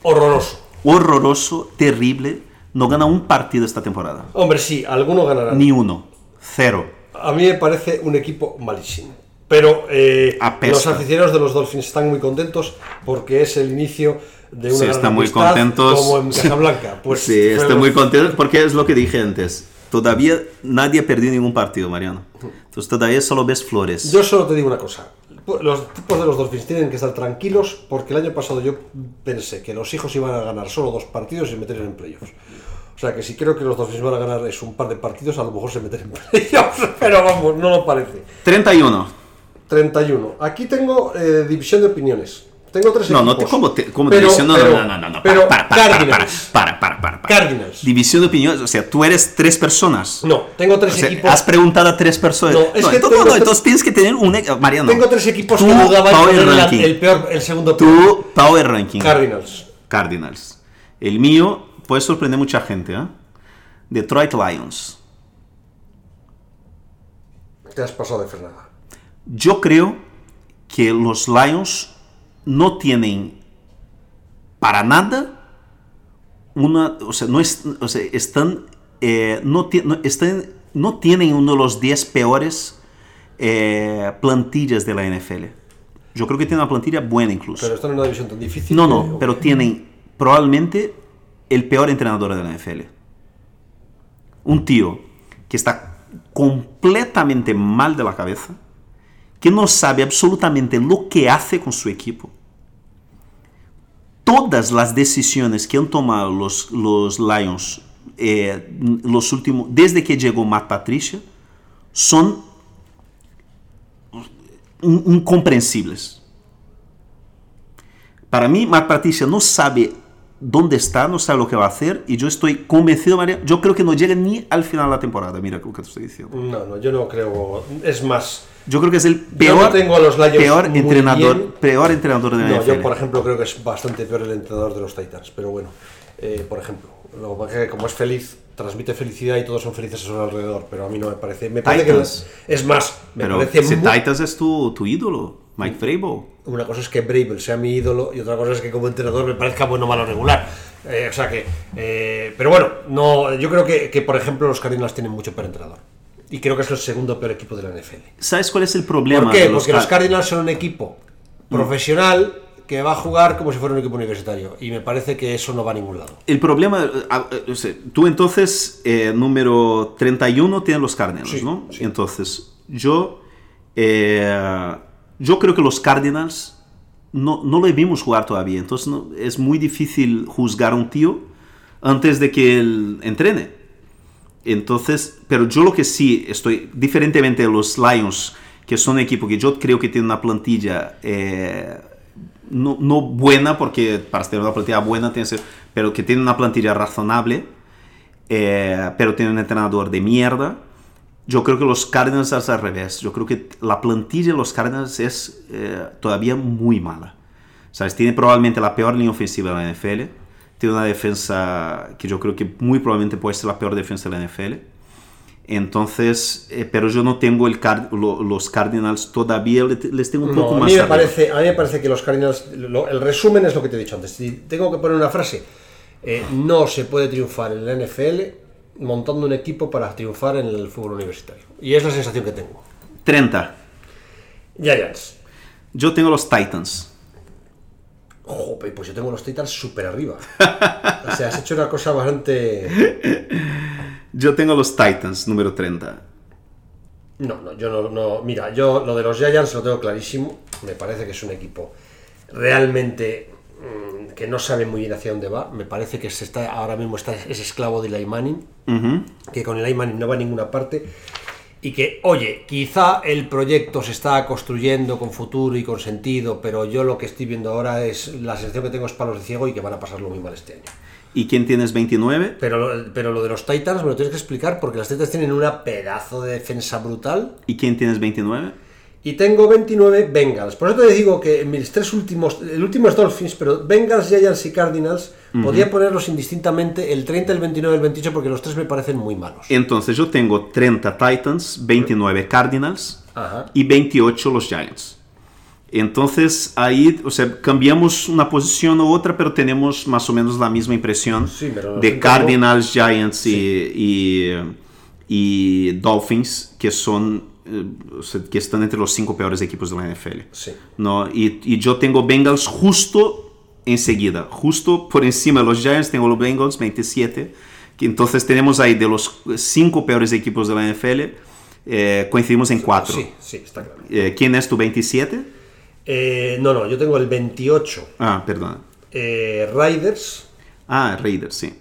Horroroso. Horroroso, terrible. No gana un partido esta temporada. Hombre, sí, algunos ganarán. Ni uno. Cero. A mí me parece un equipo malísimo. Pero eh, los aficionados de los Dolphins están muy contentos porque es el inicio de una Sí, gran están muy contentos. Como en Casablanca. Pues sí, los- muy contento porque es lo que dije antes. Todavía nadie ha perdido ningún partido, Mariano. Entonces todavía solo ves flores. Yo solo te digo una cosa. Los tipos de los Dolphins tienen que estar tranquilos porque el año pasado yo pensé que los hijos iban a ganar solo dos partidos y se meter en playoffs. O sea que si creo que los Dolphins van a ganar es un par de partidos, a lo mejor se meten en playoffs, pero vamos, no lo parece. 31. 31. Aquí tengo eh, división de opiniones. Tengo tres No, no, equipos. te, ¿cómo te, cómo Pero- dicen? No, pero- no, no, no, no, Pero para, para, para, para, Cardinals. para, para, para, para. Cardinals. División de opiniones, o sea, tú eres tres personas. No, tengo tres O sea, equipos. has preguntado a tres personas. No, es que entonces, no, entonces tienes que tener un... e- Mariano, Tengo tres equipos tú, que dudaban Power Ranking. el peor, el segundo peor. tu Power Ranking. Cardinals. Cardinals. El mío puede sorprender mucha gente, ¿eh? Detroit Lions. Te has pasado de frenada. Yo creo que los Lions no tienen para nada una, o sea, no es, o sea, están, eh, no, no- están, no tienen uno de los 10 peores eh, plantillas de la NFL. Yo creo que tienen una plantilla buena incluso. Pero están en una división tan difícil. No, que- no, pero tienen probablemente el peor entrenador de la NFL. Un tío que está completamente mal de la cabeza, que no sabe absolutamente lo que hace con su equipo. Todas las decisiones que han tomado los, los Lions eh, los últimos, desde que llegó Matt Patricia son in- incomprensibles. Para mí, Matt Patricia no sabe dónde está, no sabe lo que va a hacer, y yo estoy convencido, María, yo creo que no llega ni al final de la temporada, mira lo que te estoy diciendo. No, no, yo no creo. Es más, Yo creo que es el peor, no tengo a los peor, entrenador, bien. peor entrenador de la no, NFL. yo por ejemplo creo que es bastante peor el entrenador de los Titans. Pero bueno, eh, por ejemplo, lo que como es feliz, transmite felicidad y todos son felices a su alrededor. Pero a mí no me parece. Me parece Titans. que es más, me Pero parece si muy- Titans es tu, tu ídolo, Mike Vrabel. Una cosa es que Bravel sea mi ídolo y otra cosa es que como entrenador me parezca bueno, malo, regular. Eh, o sea que. eh, pero bueno, no, yo creo que, que, por ejemplo, los Cardinals tienen mucho peor entrenador. Y creo que es el segundo peor equipo de la NFL. ¿Sabes cuál es el problema? ¿Por qué? de los Porque los Car- Cardinals son un equipo profesional que va a jugar como si fuera un equipo universitario. Y me parece que eso no va a ningún lado. El problema, eh, eh, tú entonces, eh, número 31 tienes los Cardinals, Sí, ¿no? sí. Entonces, yo, eh, yo creo que los Cardinals no, no le vimos jugar todavía, entonces no- es muy difícil juzgar a un tío antes de que él entrene. Entonces, pero yo lo que sí estoy, diferentemente de los Lions, que son un equipo que yo creo que tiene una plantilla eh, no, buena, porque para tener una plantilla buena, tiene que ser- pero que tiene una plantilla razonable, eh, pero tiene un entrenador de mierda. Yo creo que los Cardinals es al revés. Yo creo que la plantilla de los Cardinals es eh, todavía muy mala. ¿Sabes? Tiene probablemente la peor línea ofensiva de la NFL. Tiene una defensa que yo creo que muy probablemente puede ser la peor defensa de la NFL. Entonces, eh, pero yo no tengo el Card- lo- los Cardinals todavía, le- les tengo un No, poco a, más mí me arriba. parece, a mí me parece que los Cardinals, lo- el resumen es lo que te he dicho antes. Si tengo que poner una frase, eh, no se puede triunfar en la NFL montando un equipo para triunfar en el fútbol universitario. Y es la sensación que tengo. 30. Giants. Yo tengo los Titans. Jope, pues yo tengo los Titans súper arriba. O sea, has hecho una cosa bastante... Yo tengo los Titans, número 30. No, no, yo no, no. Mira, yo lo de los Giants lo tengo clarísimo. Me parece que es un equipo realmente mm, que no sabe muy bien hacia dónde va. Me parece que se está, ahora mismo está, es esclavo de Eli Manning, que con Eli Manning no va a ninguna parte. Y que, oye, quizá el proyecto se está construyendo con futuro y con sentido, pero yo lo que estoy viendo ahora es la sensación que tengo es palos de ciego y que van a pasarlo muy mal este año. ¿Y quién tienes 29? Pero, pero lo de los Titans me lo tienes que explicar porque los Titans tienen una pedazo de defensa brutal ¿Y quién tienes 29? Y tengo 29 Bengals. Por eso te digo que en mis tres últimos, el último es Dolphins, pero Bengals, Giants y Cardinals, podía ponerlos indistintamente el 30, el 29 el 28 porque los tres me parecen muy malos. Entonces yo tengo 30 Titans, 29 Cardinals Ajá. y 28 los Giants. Entonces ahí, o sea, cambiamos una posición u otra, pero tenemos más o menos la misma impresión Sí, de Cardinals, Giants y, y, y Dolphins, que son que están entre los cinco peores equipos de la NFL. Sí. ¿no? Y, y yo tengo Bengals justo enseguida, justo por encima de los Giants, tengo los Bengals 27. Que entonces tenemos ahí de los cinco peores equipos de la NFL, eh, coincidimos en cuatro. Sí, sí, está claro. Eh, ¿Quién es tu 27? Eh, no, no, yo tengo el 28 Ah, perdón. eh, Riders Ah, Raiders, sí.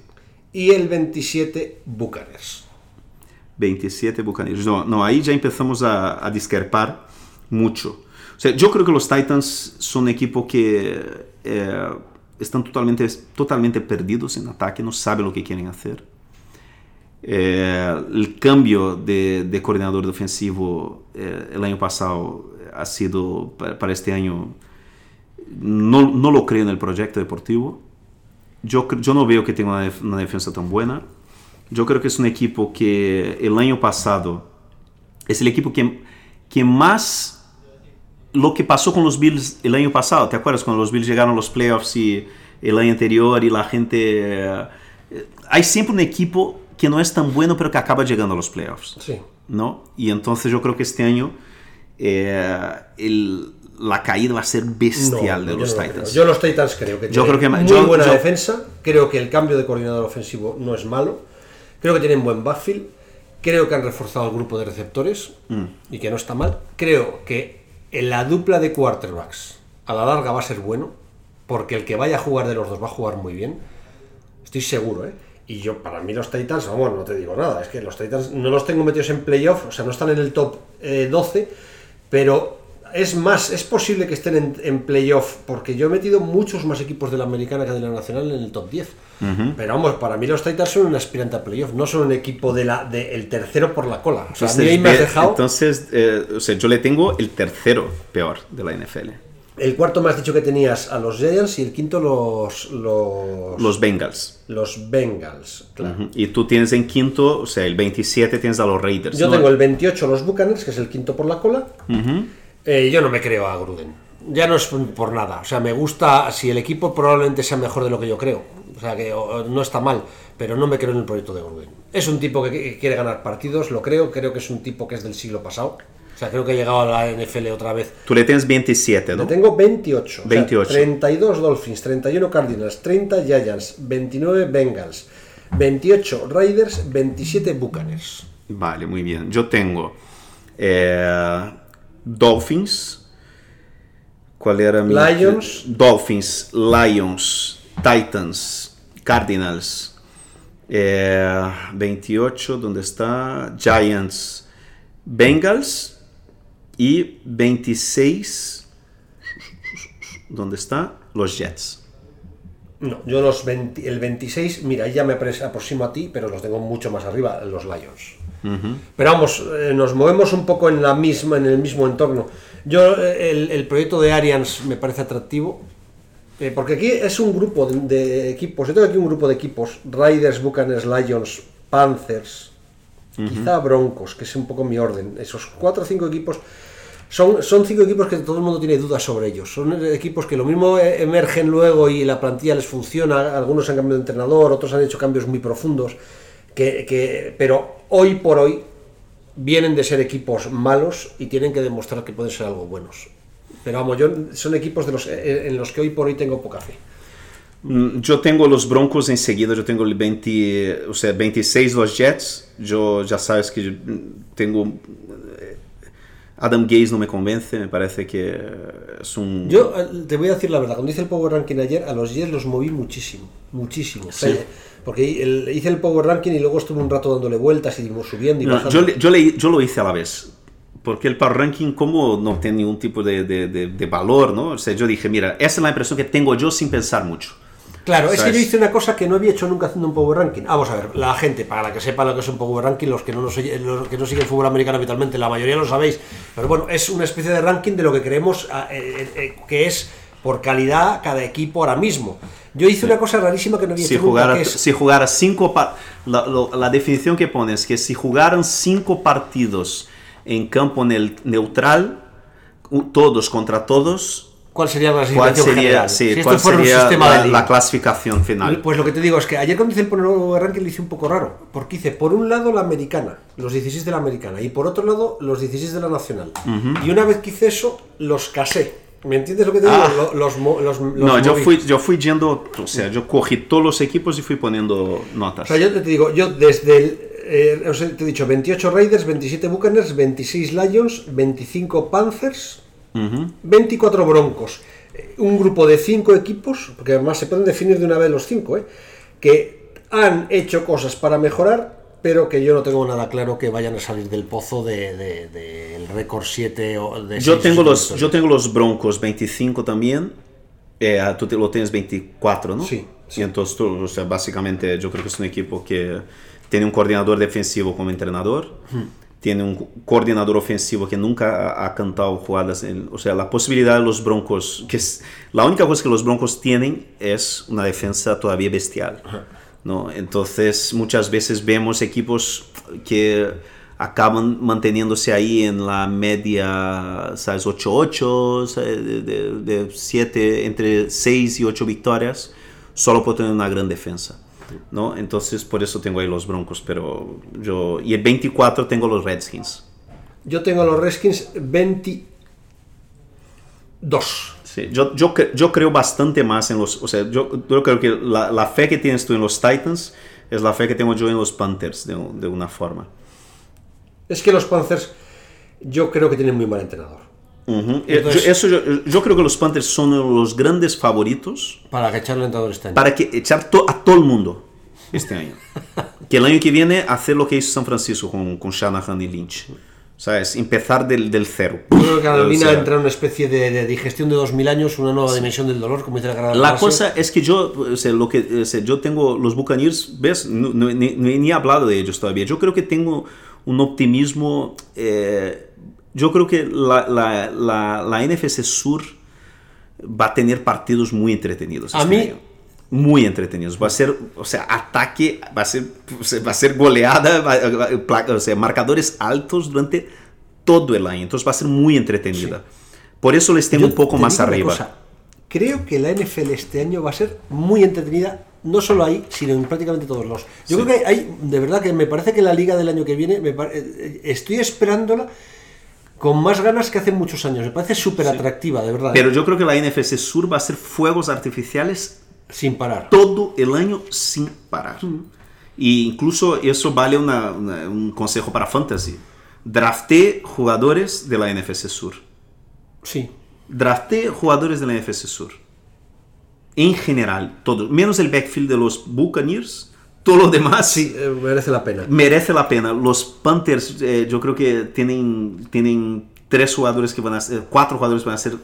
y el 27 Buccaneers. 27 Buccaneers. No, no, ahí ya empezamos a, a discrepar mucho. O sea, yo creo que los Titans son un equipo que eh, están totalmente, totalmente perdidos en ataque, no saben lo que quieren hacer. Eh, el cambio de, de coordinador defensivo eh, el año pasado ha sido para, este año, no, no lo creo en el proyecto deportivo. Yo, yo no veo que tenga una, una defensa tan buena. Yo creo que es un equipo que el año pasado es el equipo que, que más lo que pasó con los Bills el año pasado. ¿Te acuerdas cuando los Bills llegaron a los playoffs y el año anterior y la gente... eh, hay siempre un equipo que no es tan bueno pero que acaba llegando a los playoffs. Sí. ¿no? Y entonces yo creo que este año eh, el- la caída va a ser bestial No, de los no Titans. creo. Yo los Titans creo que Yo creo que muy yo- buena yo- defensa. Creo que el cambio de coordinador ofensivo no es malo. Creo que tienen buen backfield. Creo que han reforzado el grupo de receptores Mm. y que no está mal. Creo que en la dupla de quarterbacks a la larga va a ser bueno porque el que vaya a jugar de los dos va a jugar muy bien. Estoy seguro, ¿eh? Y yo, para mí los Titans, vamos, no te digo nada, es que los Titans no los tengo metidos en playoff, o sea, no están en el top eh, 12, pero es más, es posible que estén en, en playoff, porque yo he metido muchos más equipos de la americana que de la nacional en el top 10. Pero vamos, para mí los Titans son un aspirante a playoff, no son un equipo de la de el tercero por la cola. O sea, a mí ahí me has dejado. entonces, eh, o sea, yo le tengo el tercero peor de la NFL. El cuarto me has dicho que tenías a los Giants y el quinto los los, Los Bengals. los Bengals, claro. Y tú tienes en quinto, o sea, el 27 tienes a los Raiders. Yo ¿no? tengo el 28 los Buccaneers, que es el quinto por la cola. Eh, yo no me creo a Gruden. Ya no es por nada. O sea, me gusta si el equipo probablemente sea mejor de lo que yo creo. O sea, que no está mal, pero no me creo en el proyecto de Gruden. Es un tipo que, quiere ganar partidos, lo creo. Creo que es un tipo que es del siglo pasado. O sea, creo que ha llegado a la NFL otra vez. Tú le tienes 27, ¿no? Le tengo 28. o sea, 28. 32 Dolphins, 31 Cardinals, 30 Giants, 29 Bengals, 28 Raiders, 27 Buccaneers. Vale, muy bien. Yo tengo eh, Dolphins. ¿Cuál era mi? Lions. Dolphins, Lions, Titans, Cardinals. eh, 28, ¿dónde está? Giants, Bengals. Y 26, ¿dónde está? Los Jets. No, yo los 20 el 26, mira, ya me aproximo a ti, pero los tengo mucho más arriba, los Lions. Pero vamos, eh, nos movemos un poco en la misma, en el mismo entorno. Yo eh, el, el proyecto de Arians me parece atractivo. eh, porque aquí es un grupo de, de equipos. Yo tengo aquí un grupo de equipos: Riders, Buccaneers, Lions, Panthers, quizá Broncos, que es un poco mi orden. Esos cuatro o cinco equipos son, son cinco equipos que todo el mundo tiene dudas sobre ellos. Son equipos que lo mismo eh, emergen luego y la plantilla les funciona. Algunos han cambiado de entrenador, otros han hecho cambios muy profundos. Que, que- pero hoy por hoy vienen de ser equipos malos y tienen que demostrar que pueden ser algo buenos. Pero vamos, yo, son equipos de los, eh, en los que hoy por hoy tengo poca fe. Mm, Yo tengo los Broncos enseguida, yo tengo el 20, o sea, 26 los Jets. Yo ya sabes que mm, tengo eh, Adam Gaze no me convence, me parece que es un... Yo eh, te voy a decir la verdad, cuando hice el Power Ranking ayer, a los Jets los moví muchísimo, muchísimo. O sea, Sí. Porque el- hice el Power Ranking y luego estuve un rato dándole vueltas y dimos subiendo y No, bajando. yo, le- yo, le- yo lo hice a la vez. Porque el Power Ranking, como no tiene ningún tipo de, de- de- de valor, ¿no? O sea, yo dije, mira, esa es la impresión que tengo yo sin pensar mucho. Claro, es que ¿Sabes? yo hice una cosa que no había hecho nunca haciendo un Power Ranking. Ah, Vamos a ver, la gente, para la que sepa lo que es un Power Ranking, los que no, nos oye- los que no siguen fútbol americano habitualmente, la mayoría lo sabéis. Pero bueno, es una especie de ranking de lo que creemos ah, eh, eh, que es por calidad cada equipo ahora mismo. Yo hice una cosa rarísima que no había Si hecho nunca, jugara, que es- si jugara cinco... La, lo- la definición que pones es que si jugaran cinco partidos en campo nel- neutral, todos contra todos, ¿Cuál sería la ¿cuál situación sería, sí, si cuál sería la, la clasificación final? Pues lo que te digo es que ayer cuando hice el Power Ranking lo hice un poco raro, porque hice por un lado la americana, los 16 de la americana, y por otro lado los 16 de la nacional. Y una vez que hice eso, los casé. ¿Me entiendes lo que te digo? Ah. Lo- Los, mo- los, los no, yo fui, yo fui yendo, o sea, yo cogí todos los equipos y fui poniendo notas. O sea, yo te digo, yo desde el. eh, o sea, te he dicho 28 Raiders, 27 Buccaneers, 26 Lions, 25 Panthers, 24 Broncos. Un grupo de 5 equipos, porque además se pueden definir de una vez los 5, ¿eh? que han hecho cosas para mejorar, pero que yo no tengo nada claro que vayan a salir del pozo del de, del récord 7 o de Yo tengo, los, yo tengo los Broncos 25 también. Eh, ah, tú te- lo tienes 24, ¿no? Sí, Y entonces, tú, o sea, básicamente, yo creo que es un equipo que tiene un coordinador defensivo como entrenador. Tiene un co- coordinador ofensivo que nunca ha, ha cantado jugadas. en- o sea, la posibilidad de los Broncos. que es, La única cosa que los Broncos tienen es una defensa todavía bestial. ¿No? Entonces, muchas veces vemos equipos que acaban manteniéndose ahí en la media, ¿sabes? 8-8, ¿sabes? de, de, de 7, entre 6 y 8 victorias, solo por tener una gran defensa. ¿no? Entonces, por eso tengo ahí los Broncos, pero yo... Y el 24 tengo los Redskins. Yo tengo los Redskins 22. Sí, yo, yo, yo creo bastante más en los... O sea, yo, yo creo que la, la fe que tienes tú en los Titans es la fe que tengo yo en los Panthers, de, de una forma. Es que los Panthers, yo creo que tienen muy mal entrenador. Ujú. Eh, Entonces- yo, eso yo, yo creo que los Panthers son los grandes favoritos Para que echarle entrenador este año. para que echar to- a todo el mundo este año. que el año que viene hacer lo que hizo San Francisco con, con Shanahan y Lynch. ¿Sabes? Empezar del, del cero. Yo creo que Carolina O sea, entra en una especie de, de digestión de 2000 años, una nueva dimensión del dolor, como dice la gran La frase. cosa es que yo, o sea, lo que, o sea, yo tengo los Buccaneers, ¿ves? No, no- ni, ni- ni he hablado de ellos todavía. Yo creo que tengo un optimismo. eh, yo creo que la, la, la, la NFC Sur va a tener partidos muy entretenidos. A este mí- año. Muy entretenidos. Va a ser, o sea, ataque, va a ser, va a ser goleada, va- o sea, marcadores altos durante todo el año. Entonces va a ser muy entretenida. Por eso les tengo Yo un poco te más arriba. cosa, creo que la NFL este año va a ser muy entretenida, no solo ahí, sino en prácticamente todos los. Yo creo que hay, de verdad que me parece que la liga del año que viene, me eh, estoy esperándola con más ganas que hace muchos años. Me parece súper atractiva, de verdad. Pero yo creo que la NFC Sur va a ser fuegos artificiales sin parar. todo el año sin parar. Y incluso eso vale una- una- un consejo para Fantasy. Drafté jugadores de la NFC Sur. Sí. Drafté jugadores de la NFC Sur. En general, todos. Menos el backfield de los Buccaneers. Todo lo demás Sí, eh, merece la pena. merece la pena. Los Panthers, eh, yo creo que tienen, tienen tres jugadores que van a ser, cuatro jugadores van a hacer,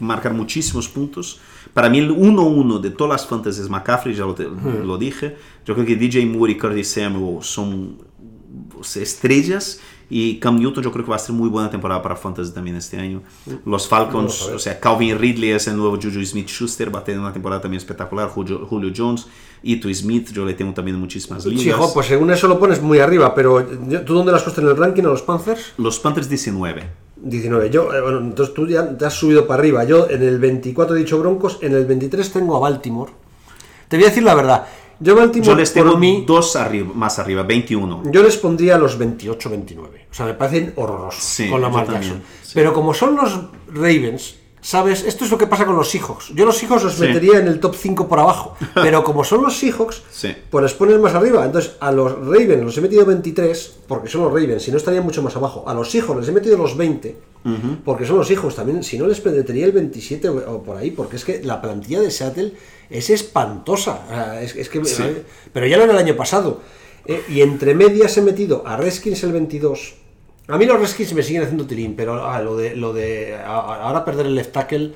marcar muchísimos puntos. Para mí, el 1-1 de todas las fantasy es McCaffrey, ya lo, te- lo dije. Yo creo que DJ Moore y Curtis Samuel son sea, estrellas. Y Cam Newton, yo creo que va a ser muy buena temporada para fantasy también este año. Los Falcons, o sea, Calvin Ridley es el nuevo Juju Smith Schuster, va a tener una temporada también espectacular. Julio, Julio Jones, Ito Smith, yo le tengo también muchísimas ligas. Sí, jo, pues según eso lo pones muy arriba, pero ¿tú dónde las has puesto en el ranking a los Panthers? Los Panthers 19. 19. Yo, eh, bueno, entonces tú ya te has subido para arriba. Yo en el 24 he dicho Broncos, en el 23 tengo a Baltimore. Te voy a decir la verdad. Yo Baltimore Yo les tengo mí, dos arriba, más arriba, 21. yo les pondría a los 28-29. O sea, me parecen horrorosos Sí, con la sí. Pero como son los Ravens, ¿Sabes? Esto es lo que pasa con los Seahawks. Yo los Seahawks los Sí. metería en el top 5 por abajo. Pero como son los Seahawks, Sí. pues les pones más arriba. Entonces, a los Ravens los he metido 23, porque son los Ravens, si no estarían mucho más abajo. A los Seahawks les he metido los 20, porque son los Seahawks también. Si no, les metería el 27 o por ahí, porque es que la plantilla de Seattle es espantosa. Es, es que, Sí. Pero ya lo era el año pasado. Eh, y entre medias he metido a Redskins el 22. A mí los Redskins me siguen haciendo tilín, pero ah, lo de, lo de ahora perder el left tackle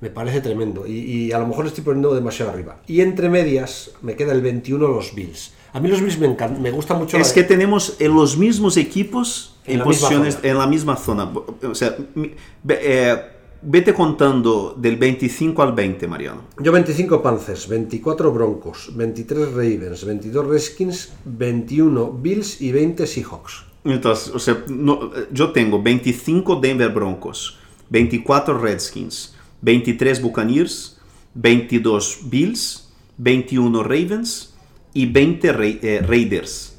me parece tremendo. Y, y a lo mejor estoy poniendo demasiado arriba. Y entre medias me queda el 21 los Bills. A mí los Bills me, encan- me gusta mucho. Es la- que tenemos eh, los mismos equipos En en, posiciones en la misma zona. O sea, eh, vete contando del 25 al 20, Mariano. Yo 25 Panthers, 24 Broncos, 23 Ravens, 22 Redskins, 21 Bills y 20 Seahawks. Entonces, o sea, no, eh, yo tengo 25 Denver Broncos, 24 Redskins, 23 Buccaneers, 22 Bills, 21 Ravens y 20 Ra- eh, Raiders.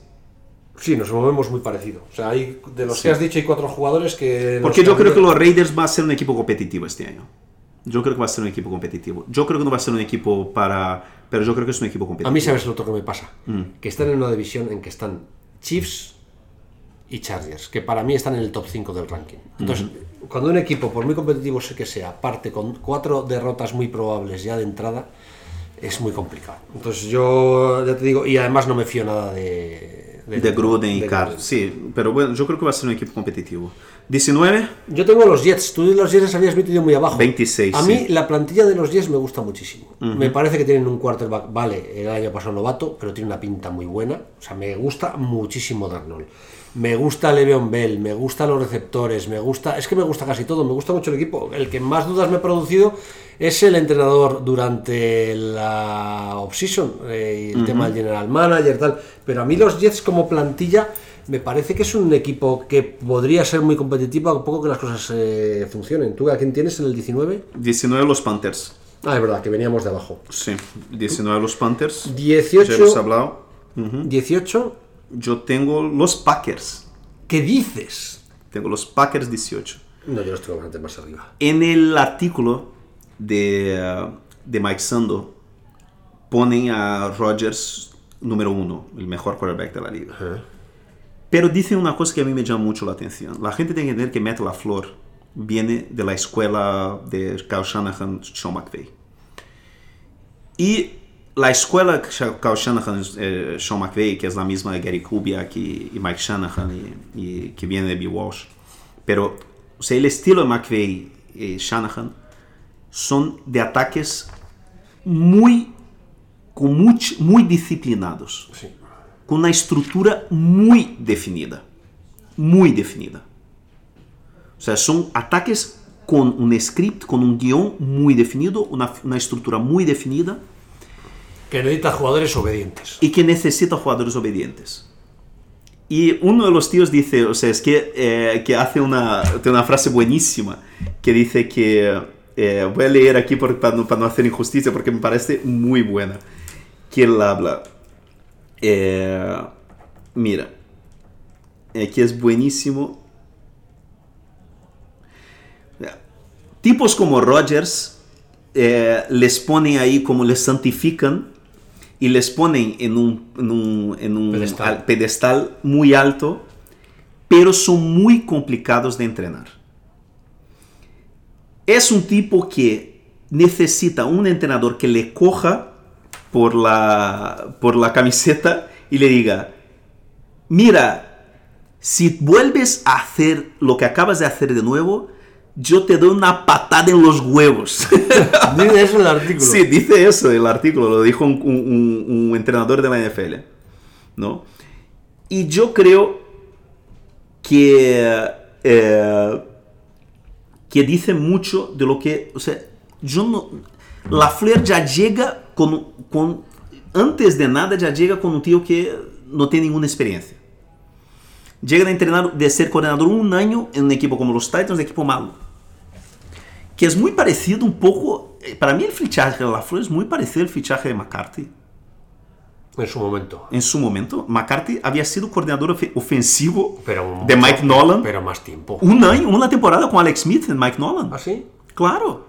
Sí, nos movemos muy parecido. O sea, hay, de los que has dicho hay cuatro jugadores que... Porque yo creo que los Raiders va a ser un equipo competitivo este año. Yo creo que va a ser un equipo competitivo. Yo creo que no va a ser un equipo para... Pero yo creo que es un equipo competitivo. A mí sabes lo otro que me pasa. Mm. Que están en una división en que están Chiefs y Chargers, que para mí están en el top 5 del ranking. Entonces, cuando un equipo, por muy competitivo que sea, parte con cuatro derrotas muy probables ya de entrada, es muy complicado. Entonces yo ya te digo, y además no me fío nada de... De Gruden y de Carr. Sí, pero bueno, yo creo que va a ser un equipo competitivo. 19, Yo tengo los Jets, tú los Jets habías metido muy abajo. 26, A mí sí. la plantilla de los Jets me gusta muchísimo. Me parece que tienen un quarterback, vale, el año pasado novato, pero tiene una pinta muy buena. O sea, me gusta muchísimo Darnold. Me gusta Le'Veon Bell, me gustan los receptores, me gusta, es que me gusta casi todo, me gusta mucho el equipo. El que más dudas me ha producido es el entrenador durante la offseason, eh, el tema del general manager, tal. Pero a mí los Jets como plantilla me parece que es un equipo que podría ser muy competitivo a poco que las cosas eh, funcionen. ¿Tú a quién tienes en el 19? 19 los Panthers. Ah, es verdad, que veníamos de abajo. Sí, 19 los Panthers. 18. Ya hablado. 18. Yo tengo los Packers. ¿Qué dices? Tengo los Packers 18. No, yo los tengo bastante más arriba. En el artículo de, uh, de Mike Sando ponen a Rodgers número uno, el mejor quarterback de la liga. Pero dicen una cosa que a mí me llama mucho la atención. La gente tiene que entender que Matt LaFleur viene de la escuela de Kyle Shanahan, Sean McVay. Y la escuela que Kyle Shanahan, eh, Sean McVay, que es la misma de Gary Kubiak y, y Mike Shanahan, y, y que viene de Bill Walsh. Pero, o sea, el estilo de McVay y Shanahan son de ataques muy, much- muy disciplinados Sí. con una estructura muy definida. Muy definida. O sea, son ataques con un script, con un guión muy definido, una, una estructura muy definida Que necesita jugadores obedientes. y que necesita jugadores obedientes. Y uno de los tíos dice, o sea, es que, eh, que hace una, una frase buenísima que dice que, eh, voy a leer aquí por- para, no, para no hacer injusticia porque me parece muy buena, que él habla, eh, mira, que es buenísimo. Tipos como Rogers eh, les ponen ahí como les santifican y les ponen en un, en un, en un Pedestal. al- pedestal muy alto, pero son muy complicados de entrenar. Es un tipo que necesita un entrenador que le coja por la, por la camiseta y le diga, mira, si vuelves a hacer lo que acabas de hacer de nuevo, yo te doy una patada en los huevos. Dice eso el artículo. Sí, dice eso el artículo, lo dijo un, un- un- un entrenador de la NFL, ¿no? Y yo creo que, eh, que dice mucho de lo que, o sea, yo no, la Flair ya llega con, con, antes de nada ya llega con un tío que no tiene ninguna experiencia. Llega de entrenar, de ser coordinador un año en un equipo como los Titans, un equipo malo que es muy parecido un poco, eh, para mí el fichaje de LaFleur es muy parecido al fichaje de McCarthy. En su momento. En su momento, McCarthy había sido coordinador ofe- ofensivo Pero de Mike Nolan. Pero más tiempo. Un año, una temporada con Alex Smith en Mike Nolan. ¿Ah, sí? Claro.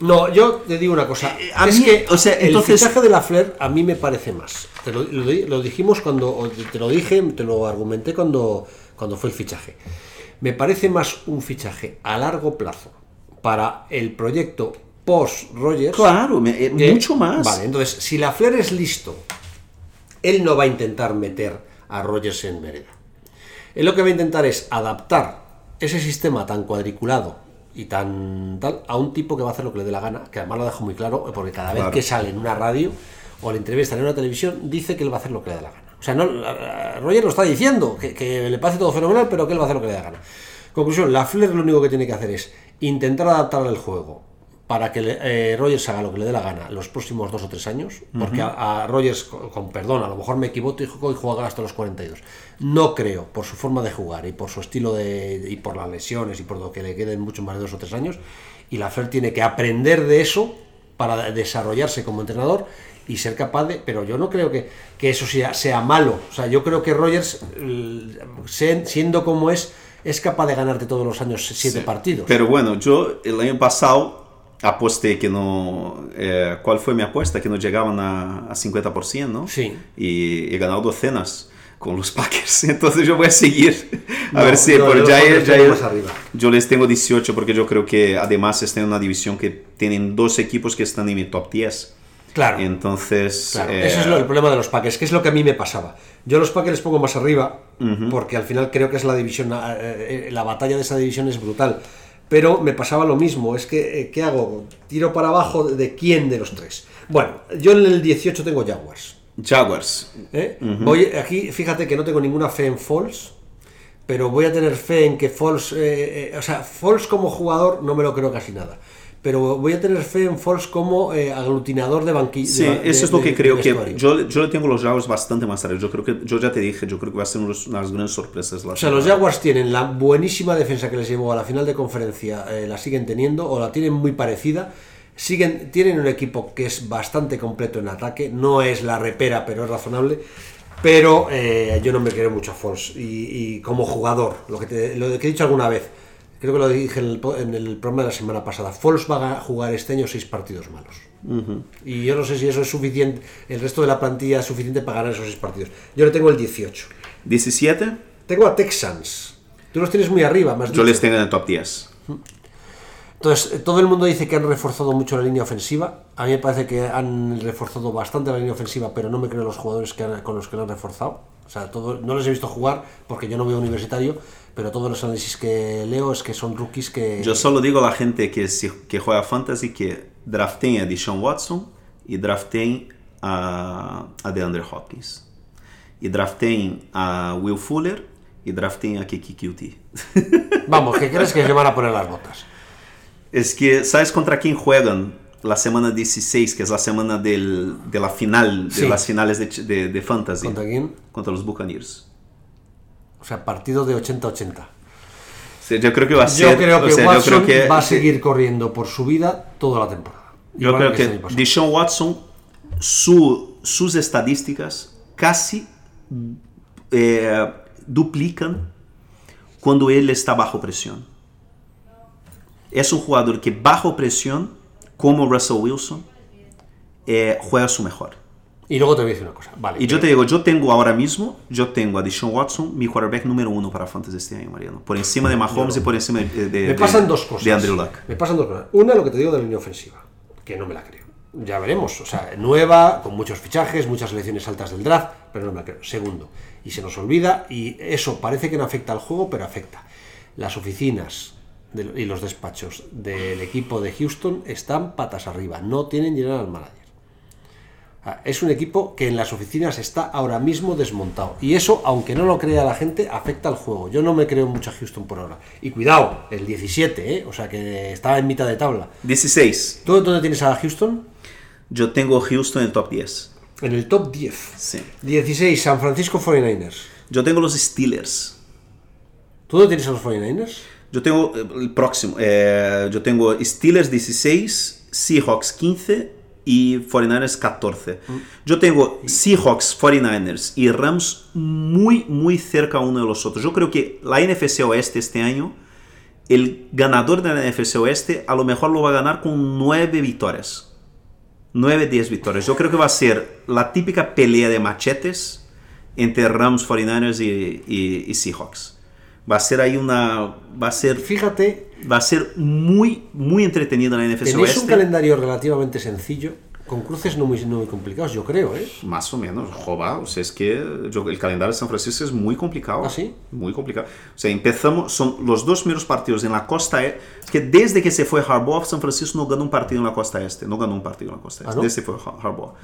No, yo te digo una cosa. Eh, a es mí, que o sea, el entonces- fichaje de la Flair a mí me parece más. Te lo, lo lo dijimos cuando. Te lo dije, te lo argumenté cuando, cuando fue el fichaje. Me parece más un fichaje a largo plazo para el proyecto post-Rogers. Claro, me- eh, que- mucho más. Vale, entonces, si la Flair es listo, él no va a intentar meter a Rogers en vereda. Él lo que va a intentar es adaptar ese sistema tan cuadriculado y tan tal a un tipo que va a hacer lo que le dé la gana, que además lo dejo muy claro, porque cada vez Claro. que sale en una radio o le entrevistan en una televisión, dice que él va a hacer lo que le dé la gana. O sea, no, Roger lo está diciendo, que, que le parece todo fenomenal, pero que él va a hacer lo que le dé la gana. Conclusión, la Flair lo único que tiene que hacer es intentar adaptar el juego para que eh, Rogers haga lo que le dé la gana los próximos dos o tres años, porque a, a Rogers, con, con perdón, a lo mejor me equivoco y juega hasta los 42. No creo, por su forma de jugar y por su estilo de. y por las lesiones y por lo que le queden mucho más de dos o tres años, y la Fer tiene que aprender de eso para desarrollarse como entrenador y ser capaz de. Pero yo no creo que, que eso sea, sea malo. O sea, yo creo que Rogers, eh, siendo como es, es capaz de ganarte todos los años siete Sí. partidos. Pero bueno, yo el año pasado aposté que no... eh, ¿Cuál fue mi apuesta? Que no llegaban a, a 50%, ¿no? Sí. Y he ganado docenas con los Packers. Entonces yo voy a seguir. A No, ver si... no, por- yo más arriba. yo les tengo 18 porque yo creo que además están en una división que tienen dos equipos que están en mi top 10. Claro. Entonces... Claro, eh, ese es lo- el problema de los Packers, que es lo que a mí me pasaba. Yo los Packers les pongo más arriba, porque al final creo que es la división, eh, eh, la batalla de esa división es brutal. Pero me pasaba lo mismo, es que, ¿qué hago? ¿Tiro para abajo de quién de los tres? Bueno, yo en el 18 tengo Jaguars. Jaguars. ¿eh? Voy, aquí, fíjate que no tengo ninguna fe en Falls, pero voy a tener fe en que Falls, eh, eh, o sea, Falls como jugador no me lo creo casi nada. Pero voy a tener fe en Falls como eh, aglutinador de banquillo. Sí, eso es lo que creo que yo, yo le tengo los Jaguars bastante más arriba. Yo creo que yo ya te dije, yo creo que va a ser unos- unas grandes sorpresas. La O sea, los Jaguars tienen la buenísima defensa que les llevó a la final de conferencia, eh, la siguen teniendo o la tienen muy parecida. Siguen, tienen un equipo que es bastante completo en ataque, no es la repera, pero es razonable. Pero eh, yo no me quiero mucho a Foles y, y como jugador, lo que, te- lo que he dicho alguna vez, creo que lo dije en el, en el programa de la semana pasada, Foles va a jugar este año seis partidos malos. Y yo no sé si eso es suficiente, el resto de la plantilla es suficiente para ganar esos seis partidos. Yo le tengo el 18. 17, Tengo a Texans. Tú los tienes muy arriba, más yo les tengo en el top 10. Entonces, eh, todo el mundo dice que han reforzado mucho la línea ofensiva. A mí me parece que han reforzado bastante la línea ofensiva, pero no me creo los jugadores que han- con los que lo han reforzado. O sea, todo, no les he visto jugar porque yo no veo universitario, pero todos los análisis que leo es que son rookies que... Yo solo digo a la gente que, si- que juega fantasy que drafteen a Deshaun Watson y drafteen a, a DeAndre Hopkins. Y drafteen a Will Fuller y drafteen a Kiki Cutie. Vamos, ¿qué crees que se van a poner las botas? Es que, ¿sabes contra quién juegan la semana 16, que es la semana del- de la final, de las finales de, de, de fantasy? ¿Contra quién? Contra los Buccaneers. O sea, partido de 80-80. O sea, yo creo que va a Yo o que yo Watson creo que- va a seguir corriendo por su vida toda la temporada. Yo creo que pasado. Deshaun Watson, su- sus estadísticas casi eh, duplican cuando él está bajo presión. Es un jugador que bajo presión, como Russell Wilson, eh, juega su mejor. Y luego te voy a decir una cosa. Vale. Y yo te digo, yo tengo ahora mismo, yo tengo a Deshaun Watson, mi quarterback número uno para Fantasy este año, Mariano. Por encima de Mahomes y por encima de, de- Me de- pasan dos cosas. de Andrew Luck. Me pasan dos cosas. Una, lo que te digo de la línea ofensiva, que no me la creo. Ya veremos. O sea, nueva, con muchos fichajes, muchas selecciones altas del draft, pero no me la creo. Segundo, y se nos olvida, y eso parece que no afecta al juego, pero afecta. Las oficinas de- y los despachos del equipo de Houston están patas arriba. No tienen general manager. Es un equipo que en las oficinas está ahora mismo desmontado. Y eso, aunque no lo crea la gente, afecta al juego. Yo no me creo mucho a Houston por ahora. Y cuidado, el 17, ¿eh? O sea que estaba en mitad de tabla. 16. ¿Tú dónde tienes a Houston? Yo tengo Houston en el top 10. En el top 10. Sí. 16, San Francisco 49ers. Yo tengo los Steelers. ¿Tú dónde tienes a los 49ers? Yo tengo eh, el próximo. eh, yo tengo Steelers 16, Seahawks 15 y 49ers 14. Yo tengo Seahawks, 49ers y Rams muy, muy cerca uno de los otros. Yo creo que la NFC Oeste este año el ganador de la NFC Oeste a lo mejor lo va a ganar con nueve victorias. 9, 10 victorias. Yo creo que va a ser la típica pelea de machetes entre Rams, 49ers y, y- y Seahawks. Va a ser ahí una... Va a ser, Fíjate, va a ser muy, muy entretenida la NFC tenéis un Oeste. calendario relativamente sencillo, con cruces no muy, no muy complicados, yo creo, ¿eh? Más o menos, joba, o sea, es que yo- el calendario de San Francisco es muy complicado. ¿Ah, sí? Muy complicado. O sea, empezamos, son los dos primeros partidos en la costa este, que desde que se fue Harbaugh, San Francisco no ganó un partido en la costa este, no ganó un partido en la costa ¿Ah, este, no? desde que fue Har- Harbaugh.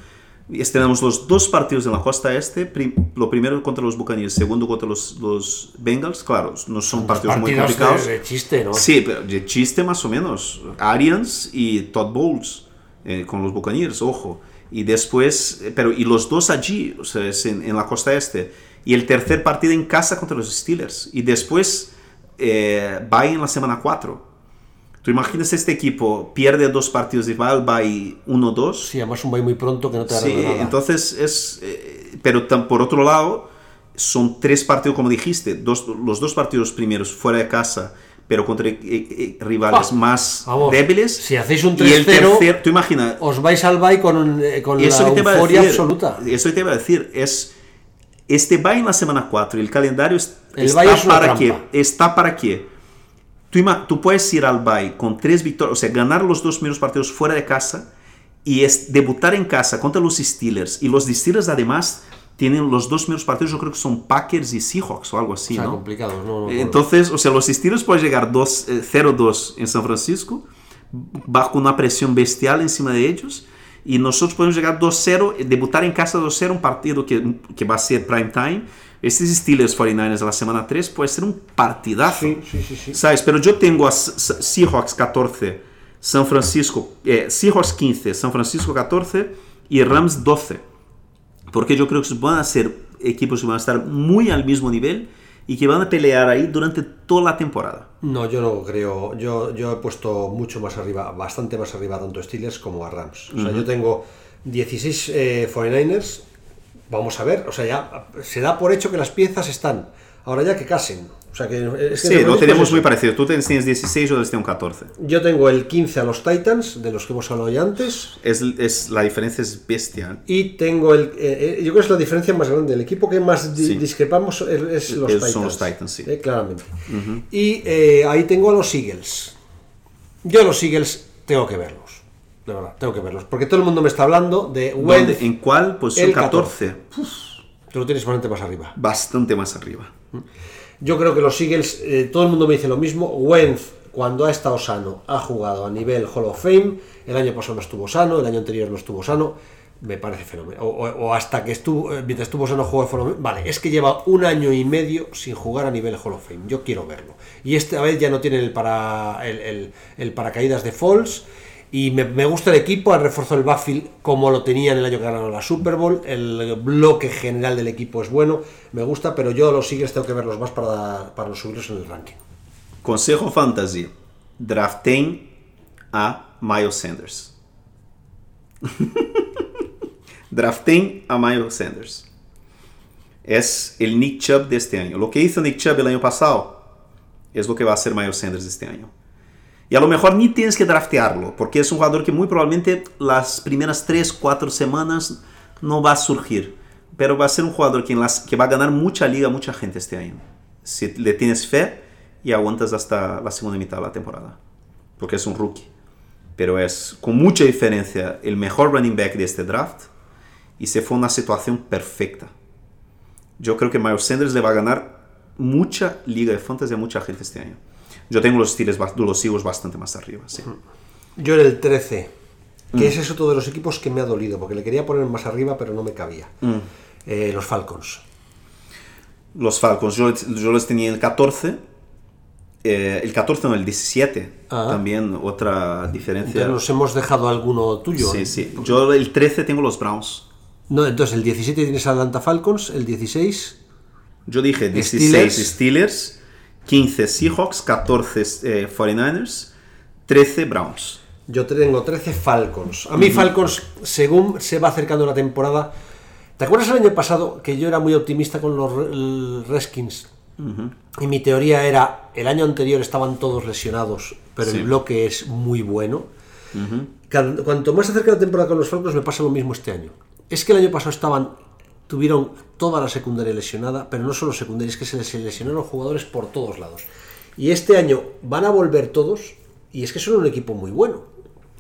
Tenemos los dos partidos en la costa este, prim- lo primero contra los Buccaneers, segundo contra los, los Bengals, claro, no son partidos, muy Partidos complicados. de, de chiste, ¿no? Sí, pero de chiste más o menos. Arians y Todd Bowles eh, con los Buccaneers, ojo. Y después, eh, pero y los dos allí, o sea, es en, en la costa este. Y el tercer partido en casa contra los Steelers. Y después eh, va en la semana 4. Tú imaginas este equipo pierde dos partidos y va al bye 1-2. Sí, además un bye muy pronto que no te Sí, nada. entonces es. eh, pero por otro lado, son tres partidos, como dijiste, dos, los dos partidos primeros fuera de casa, pero contra eh, eh, rivales Ah, más vamos, débiles. si hacéis un Y el 3-0, tercer, tú imaginas. Os vais al bye con, con Eso la que te euforia decir, absoluta. Eso te iba a decir, es. Este bye en la semana 4 y el calendario El está para qué? Está para qué? Tú, puedes ir al bye con tres victorias, o sea, ganar los dos primeros partidos fuera de casa y es debutar en casa contra los Steelers. Y los Steelers además tienen los dos primeros partidos, yo creo que son Packers y Seahawks o algo así, o sea, ¿no? complicado. No, no, Entonces, o sea, los Steelers pueden llegar dos, eh, 0-2 en San Francisco, bajo una presión bestial encima de ellos, y nosotros podemos llegar 2-0, eh, debutar en casa 2-0, un partido que, que va a ser prime time. Estos Steelers 49ers de la semana 3 puede ser un partidazo. Sí, sí, sí, sí. ¿Sabes? Pero yo tengo a Seahawks 14, San Francisco, eh, Seahawks 15, San Francisco 14 y Rams 12. Porque yo creo que van a ser equipos que van a estar muy al mismo nivel y que van a pelear ahí durante toda la temporada. No, yo no creo. Yo, yo he puesto mucho más arriba, bastante más arriba tanto a Steelers como a Rams. O sea, yo tengo 16 eh, 49ers. Vamos a ver, o sea, ya se da por hecho que las piezas están. Ahora ya que casen. O sea, que es que Sí, lo tenemos es muy parecido. Tú tienes 16, yo les tengo 14. Yo tengo el 15 a los Titans, de los que hemos hablado ya antes. Es, es, la diferencia es bestial. Y tengo el. eh, eh, yo creo que es la diferencia más grande. El equipo que más di- Sí. discrepamos es, los Titans. son los Titans, sí. Eh, claramente. Y eh, ahí tengo a los Eagles. Yo los Eagles tengo que verlos. De verdad, tengo que verlos. Porque todo el mundo me está hablando de ¿Dónde? ¿En cuál? Pues el 14. Tú lo tienes bastante más arriba. Bastante más arriba. Yo creo que los Eagles, eh, todo el mundo me dice lo mismo. Wentz, cuando ha estado sano, ha jugado a nivel Hall of Fame. El año pasado no estuvo sano, el año anterior no estuvo sano. Me parece fenomenal. O, o- o hasta que estuvo, eh, mientras estuvo sano jugó Hall of Fame. Vale, es que lleva un año y medio sin jugar a nivel Hall of Fame. Yo quiero verlo. Y esta vez ya no tiene el, para, el, el- el paracaídas de Falls. Y me, gusta el equipo, ha reforzado el backfield como lo tenían el año que ganaron la Super Bowl. El bloque general del equipo es bueno, me gusta, pero yo los Eagles tengo que verlos más para, para subirlos en el ranking. Consejo Fantasy. Draften a Miles Sanders. Draften a Miles Sanders. Es el Nick Chubb de este año. Lo que hizo Nick Chubb el año pasado es lo que va a hacer Miles Sanders este año. Y a lo mejor ni tienes que draftearlo, porque es un jugador que muy probablemente las primeras 3, 4 semanas no va a surgir. Pero va a ser un jugador que, va a ganar mucha liga, mucha gente este año. Si le tienes fe y aguantas hasta la segunda mitad de la temporada. Porque es un rookie. Pero es con mucha diferencia el mejor running back de este draft. Y se fue una situación perfecta. Yo creo que Miles Sanders le va a ganar mucha liga de fantasy a mucha gente este año. Yo tengo los Steelers, los Eagles bastante más arriba, sí. Yo en el 13, que ese es otro de los equipos que me ha dolido, porque le quería poner más arriba, pero no me cabía. Eh, los Falcons. Los Falcons, yo, yo los tenía en el 14. eh, el 14 no, el 17. Ah. También otra diferencia. Entonces nos hemos dejado alguno tuyo. Sí, ¿eh? sí. Yo el 13 tengo los Browns. No, entonces el 17 tienes Atlanta Falcons, el 16 Yo dije 16 Steelers. Steelers, 15 Seahawks, 14 eh, 49ers, 13 Browns. Yo tengo 13 Falcons. A mí Falcons, según se va acercando la temporada... ¿Te acuerdas el año pasado que yo era muy optimista con los Redskins? Y mi teoría era, el año anterior estaban todos lesionados, pero Sí. el bloque es muy bueno. Cuanto más se acerca la temporada con los Falcons, me pasa lo mismo este año. Es que el año pasado estaban, tuvieron toda la secundaria lesionada, pero no solo secundaria, es que se les lesionaron jugadores por todos lados. Y este año van a volver todos, y es que son un equipo muy bueno.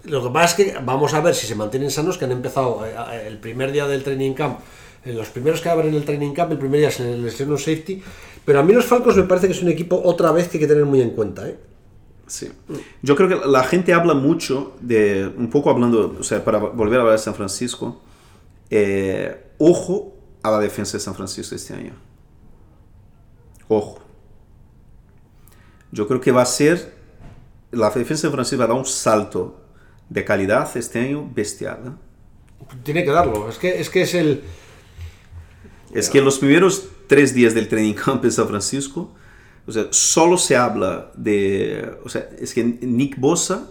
Lo que pasa es que vamos a ver si se mantienen sanos, que han empezado eh, el primer día del training camp, eh, los primeros que abren el training camp, el primer día se les lesionó safety, pero a mí los Falcons me parece que es un equipo otra vez que hay que tener muy en cuenta. ¿eh? Sí. Yo creo que la gente habla mucho de, un poco hablando, o sea, para volver a hablar de San Francisco, eh, ojo a la defensa de San Francisco este año. Ojo. Yo creo que va a ser, la defensa de San Francisco va a dar un salto de calidad este año bestial. ¿eh? Tiene que darlo, es que es, que es el... Es que en los primeros tres días del training camp en San Francisco, o sea, solo se habla de, o sea, es que Nick Bosa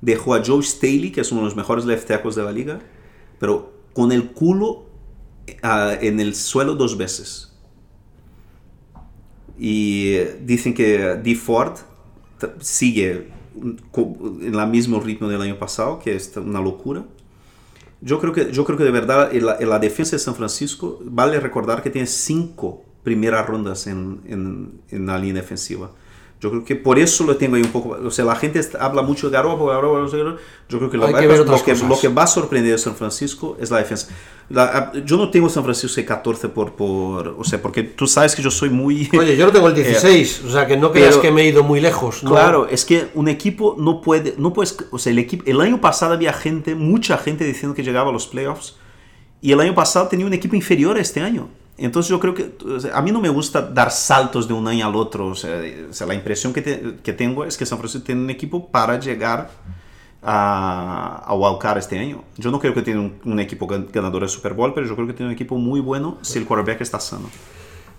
dejó a Joe Staley, que es uno de los mejores left tackles de la liga, pero con el culo en el suelo dos veces. Y eh, dicen que Dee Ford sigue en el mismo ritmo del año pasado, que es una locura. Yo creo que, yo creo que de verdad en la, la defensa de San Francisco vale recordar que tiene cinco primeras rondas en, en, en la línea defensiva. Yo creo que por eso lo tengo ahí un poco. O sea, la gente habla mucho de Garoppolo, Garoppolo. Yo creo que lo, que ver lo que, lo que va a sorprender a San Francisco es la defensa. La- yo no tengo San Francisco de 14 por, por. O sea, porque tú sabes que yo soy muy. Oye, yo no tengo el 16, o sea que no creas pero- que me he ido muy lejos. ¿no? Claro, es que un equipo no puede, no puedes, o sea, el equipo, el año pasado había gente, mucha gente diciendo que llegaba a los playoffs y el año pasado tenía un equipo inferior a este año. Entonces yo creo que, o sea, a mí no me gusta dar saltos de un año al otro, o sea, o sea, la impresión que, te- que tengo es que San Francisco tiene un equipo para llegar a, a wildcard este año. Yo no creo que tiene un, un equipo gan- ganador de Super Bowl, pero yo creo que tiene un equipo muy bueno si el quarterback está sano.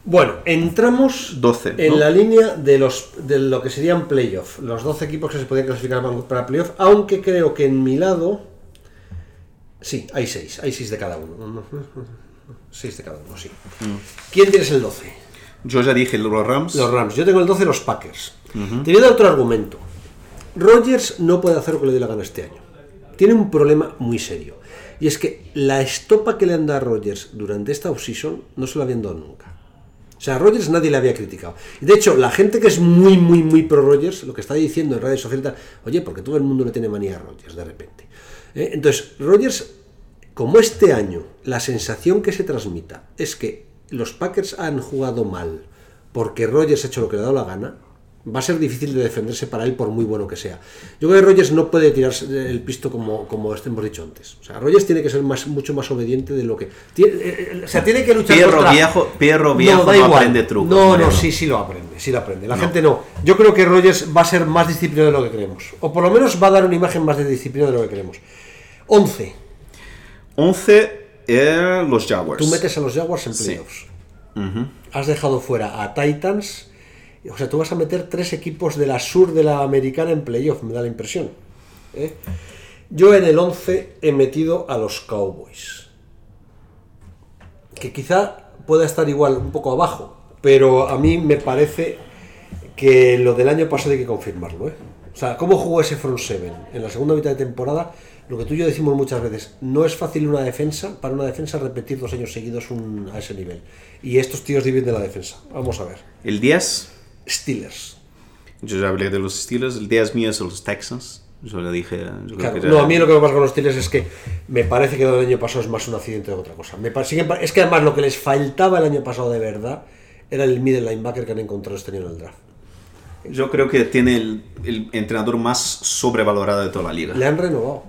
Bueno, entramos 12, en ¿no? la línea de, los, de lo que serían playoff, los 12 equipos que se podían clasificar para- para playoff, aunque creo que en mi lado, sí, hay 6, hay 6 de cada uno. 6 de cada uno, sí. ¿Quién tienes el 12? Yo ya dije los Rams. Los Rams. Yo tengo el 12 los Packers. Te voy a dar otro argumento. Rodgers no puede hacer lo que le dé la gana este año. Tiene un problema muy serio. Y es que la estopa que le han dado a Rodgers durante esta offseason no se la habían dado nunca. O sea, a Rodgers nadie le había criticado. Y de hecho, la gente que es muy, muy, muy pro Rodgers, lo que está diciendo en redes sociales, oye, porque todo el mundo le tiene manía a Rodgers de repente. ¿Eh? Entonces, Rodgers, como este año la sensación que se transmita es que los Packers han jugado mal porque Rodgers ha hecho lo que le ha dado la gana, va a ser difícil de defenderse para él por muy bueno que sea. Yo creo que Rodgers no puede tirarse el pisto como, como hemos dicho antes. O sea, Rodgers tiene que ser más, mucho más obediente de lo que... tiene- eh, eh, o sea, tiene que luchar Perro contra- viejo, perro viejo no, da igual. aprende trucos. No, no, sí, sí lo aprende, sí lo aprende. La gente no. Yo creo que Rodgers va a ser más disciplinado de lo que creemos. O por lo menos va a dar una imagen más de disciplina de lo que creemos. 11. 11 eh, los Jaguars. Tú metes a los Jaguars en playoffs. Has dejado fuera a Titans. O sea, tú vas a meter tres equipos de la sur de la americana en playoff, me da la impresión. ¿eh? Yo en el 11 he metido a los Cowboys. Que quizá pueda estar igual, un poco abajo. Pero a mí me parece que lo del año pasado hay que confirmarlo. ¿eh? O sea, ¿cómo jugó ese front seven en la segunda mitad de temporada? Lo que tú y yo decimos muchas veces, no es fácil una defensa, para una defensa repetir dos años seguidos un- a ese nivel. Y estos tíos viven de la defensa. Vamos a ver. El 10, Steelers. yo ya hablé de los Steelers. El 10 mío es los Texans. Yo le dije. yo creo que no, a mí lo que me pasa con los Steelers es que me parece que lo del año pasado es más un accidente que otra cosa. Me es que además lo que les faltaba el año pasado de verdad era el middle linebacker que han encontrado este año en el draft. Yo creo que tiene el, el entrenador más sobrevalorado de toda la liga. Le han renovado.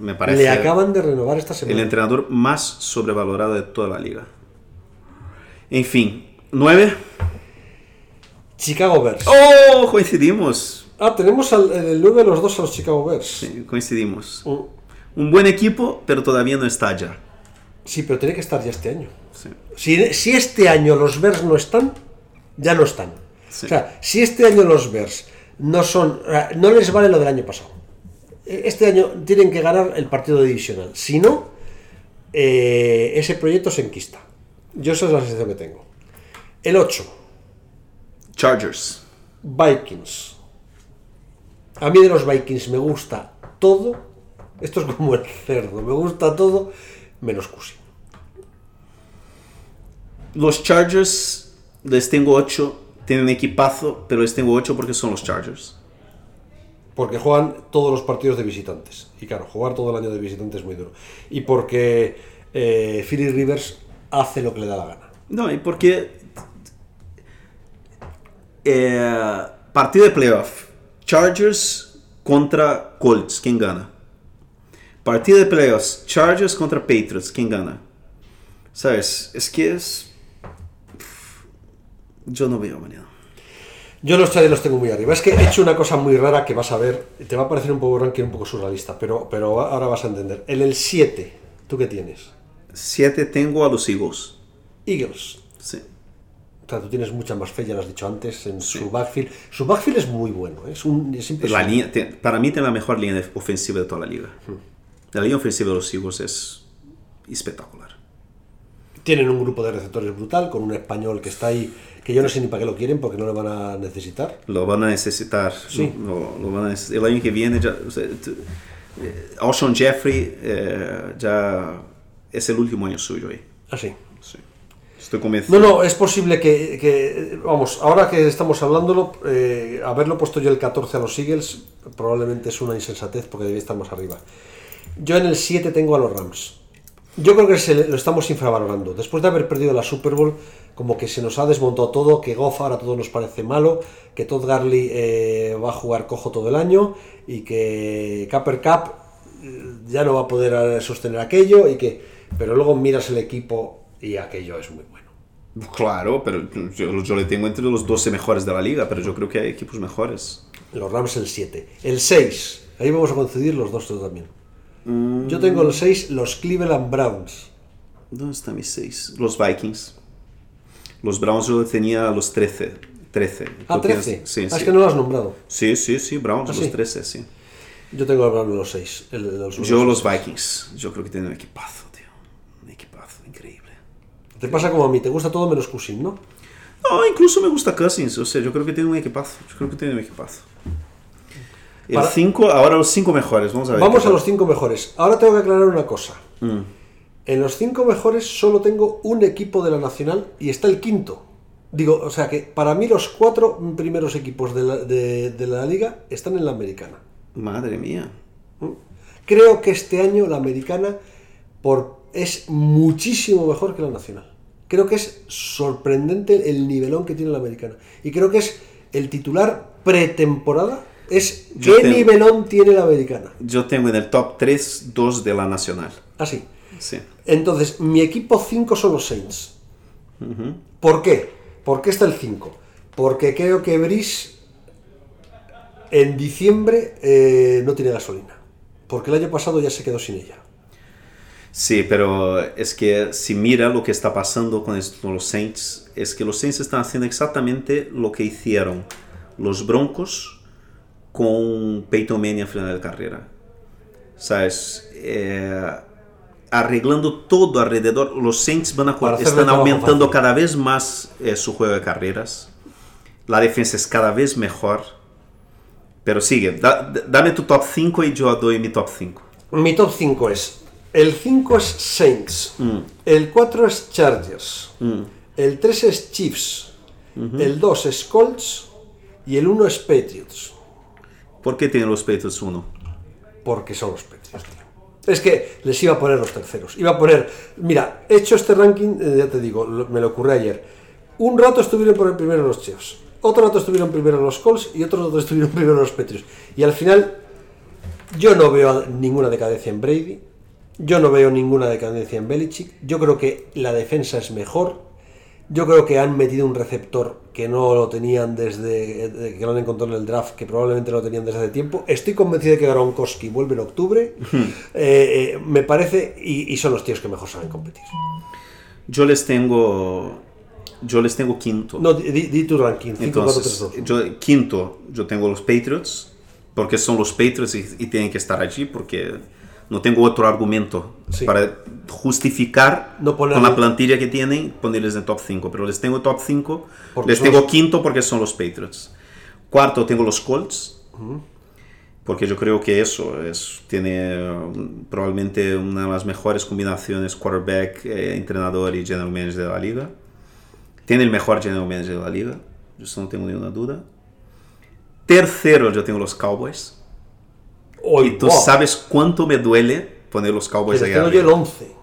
Me parece. Le acaban de renovar esta El semana. entrenador más sobrevalorado de toda la liga. En fin, 9. Chicago Bears. ¡Oh! Coincidimos. Ah, tenemos al, el 9 los dos a los Chicago Bears. Sí, coincidimos. Mm, Un buen equipo, pero todavía no está ya. Sí, pero tiene que estar ya este año. Sí. Si, si este año los Bears no están, ya no están. Sí. O sea, si este año los Bears no son, no les vale lo del año pasado. Este año tienen que ganar el partido divisional. Si no, eh, ese proyecto se enquista. Yo esa es la sensación que tengo. El 8. Chargers. Vikings. A mí de los Vikings me gusta todo. Esto es como el cerdo. Me gusta todo menos Cusi. Los Chargers les tengo 8. Tienen equipazo, pero les tengo 8 porque son los Chargers. Porque juegan todos los partidos de visitantes. Y claro, jugar todo el año de visitantes es muy duro. Y porque eh, Philly Rivers hace lo que le da la gana. No, y porque. eh, partido de playoff. Chargers contra Colts. ¿Quién gana? Partido de playoffs. Chargers contra Patriots. ¿Quién gana? ¿Sabes? Es que es. Yo no veo mañana. Yo los Chargers los tengo muy arriba. Es que he hecho una cosa muy rara que vas a ver. Te va a parecer un poco ranking, un poco surrealista, pero, pero ahora vas a entender. En el 7, ¿tú qué tienes? 7 tengo a los Eagles. Eagles. Sí. O sea, tú tienes mucha más fe, ya lo has dicho antes, en su backfield. Su backfield es muy bueno, ¿eh? es, un, es La impresionante. línea, te- para mí tiene la mejor línea ofensiva de toda la liga. La línea ofensiva de los Eagles es espectacular. Tienen un grupo de receptores brutal, con un español que está ahí, que yo no sé ni para qué lo quieren, porque no lo van a necesitar. Lo van a necesitar. Sí. Lo, lo van a neces- el año que viene ya... o sea, t- eh, Jeffrey eh, ya es el último año suyo ahí. Así. Sí. Estoy convencido. No, no, es posible que, que, vamos, ahora que estamos hablándolo, eh, haberlo puesto yo el 14 a los Eagles probablemente es una insensatez porque debía estar más arriba. Yo en el 7 tengo a los Rams. Yo creo que se lo estamos infravalorando. Después de haber perdido la Super Bowl, como que se nos ha desmontado todo, que Goff ahora todo nos parece malo, que Todd Garley eh, va a jugar cojo todo el año y que Capper Cup eh, ya no va a poder eh, sostener aquello y que pero luego miras el equipo y aquello es muy bueno. Claro, pero yo, yo le tengo entre los 12 mejores de la liga, pero yo creo que hay equipos mejores. Los Rams el 7. El 6. Ahí vamos a coincidir los dos también. Yo tengo el 6, los Cleveland Browns. ¿Dónde están mis 6? Los Vikings. Los Browns yo tenía a los 13. 13. Ah, Tú tienes- 13. Sí, Ah, sí. Es que no lo has nombrado. sí, sí, sí, Browns, Ah, los sí. 13, sí. Yo tengo el Browns los 6. Yo los Vikings. Yo creo que tienen un equipazo, tío. Un equipazo increíble. Te pasa como a mí, te gusta todo menos Cousin, ¿no? No, incluso me gusta Cousins. O sea, yo creo que tiene un equipazo. Yo creo que tiene un equipazo. El Para- 5, ahora los 5 mejores. Vamos a ver. Vamos a los 5 mejores. Ahora tengo que aclarar una cosa. Mm. En los 5 mejores solo tengo un equipo de la Nacional y está el quinto. Digo, o sea que para mí los cuatro primeros equipos de la, de- de la liga están en la americana. Madre mía. Creo que este año la americana por, es muchísimo mejor que la nacional. Creo que es sorprendente el nivelón que tiene la americana. Y creo que es el titular pretemporada. Es Yo qué nivelón tiene la americana. Yo tengo en el top 3 dos de la nacional. Así. Sí. Entonces, mi equipo 5 son los Saints. ¿Por qué? ¿Por qué está el 5? Porque creo que Brice en diciembre eh, no tiene gasolina. Porque el año pasado ya se quedó sin ella. Sí, pero es que si mira lo que está pasando con, los Saints, es que los Saints están haciendo exactamente lo que hicieron los Broncos con Peyton Manning a final de carrera. ¿Sabes? Eh, arreglando todo alrededor. Los Saints van a, están aumentando cada vez más eh, su juego de carreras. La defensa es cada vez mejor. Pero sigue, da- da- dame tu top 5 y yo doy mi top 5. Mi top 5 es. El 5 es Saints. El 4 es Chargers. El 3 es Chiefs. El 2 es Colts. Y el 1 es Patriots. ¿Por qué tienen los Patriots 1? Porque son los Patriots. Es que les iba a poner los terceros. Iba a poner. Mira, he hecho este ranking, eh, ya te digo, me lo ocurrió ayer. Un rato estuvieron por el primero los Chiefs. Otro rato estuvieron primero los Colts. Y otro rato estuvieron primero los Patriots. Y al final, yo no veo ninguna decadencia en Brady. Yo no veo ninguna decadencia en Belichick. Yo creo que la defensa es mejor. Yo creo que han metido un receptor que no lo tenían desde de- que lo han encontrado en el draft, que probablemente lo tenían desde hace tiempo. Estoy convencido de que Gronkowski vuelve en octubre. Eh, eh, me parece, y, y son los tíos que mejor saben competir. Yo les tengo. Yo les tengo quinto. No, di, di tu ranking. 5, 4, 3, Entonces, 2. yo, quinto, yo tengo los Patriots. Porque son los Patriots y, y tienen que estar allí. Porque no tengo otro argumento Sí. para justificar No con la plantilla que tienen ponerles en top 5, pero les tengo top 5, Porque les son tengo los- quinto porque son los Patriots. Cuarto tengo los Colts, porque yo creo que eso es, tiene um, probablemente una de las mejores combinaciones quarterback, eh, entrenador y general manager de la liga. Tiene el mejor general manager de la liga, yo no tengo ninguna duda. Tercero yo tengo los Cowboys. Hoy, tú sabes cuánto me duele poner los Cowboys yo arriba. el 11.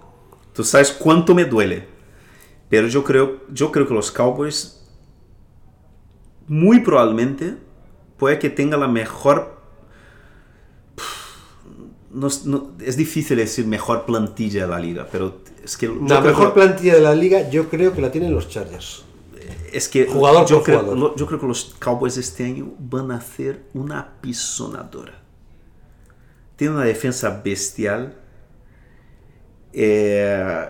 Tú sabes cuánto me duele. Pero yo creo, yo creo que los Cowboys muy probablemente puede que tenga la mejor... No, no- es difícil decir mejor plantilla de la liga, pero es que... La mejor que- plantilla de la liga yo creo que la tienen los Chargers. Es que Jugador yo, creo, jugador. yo creo que los Cowboys este año van a hacer una pisonadora. Tienen una defensa bestial. Eh,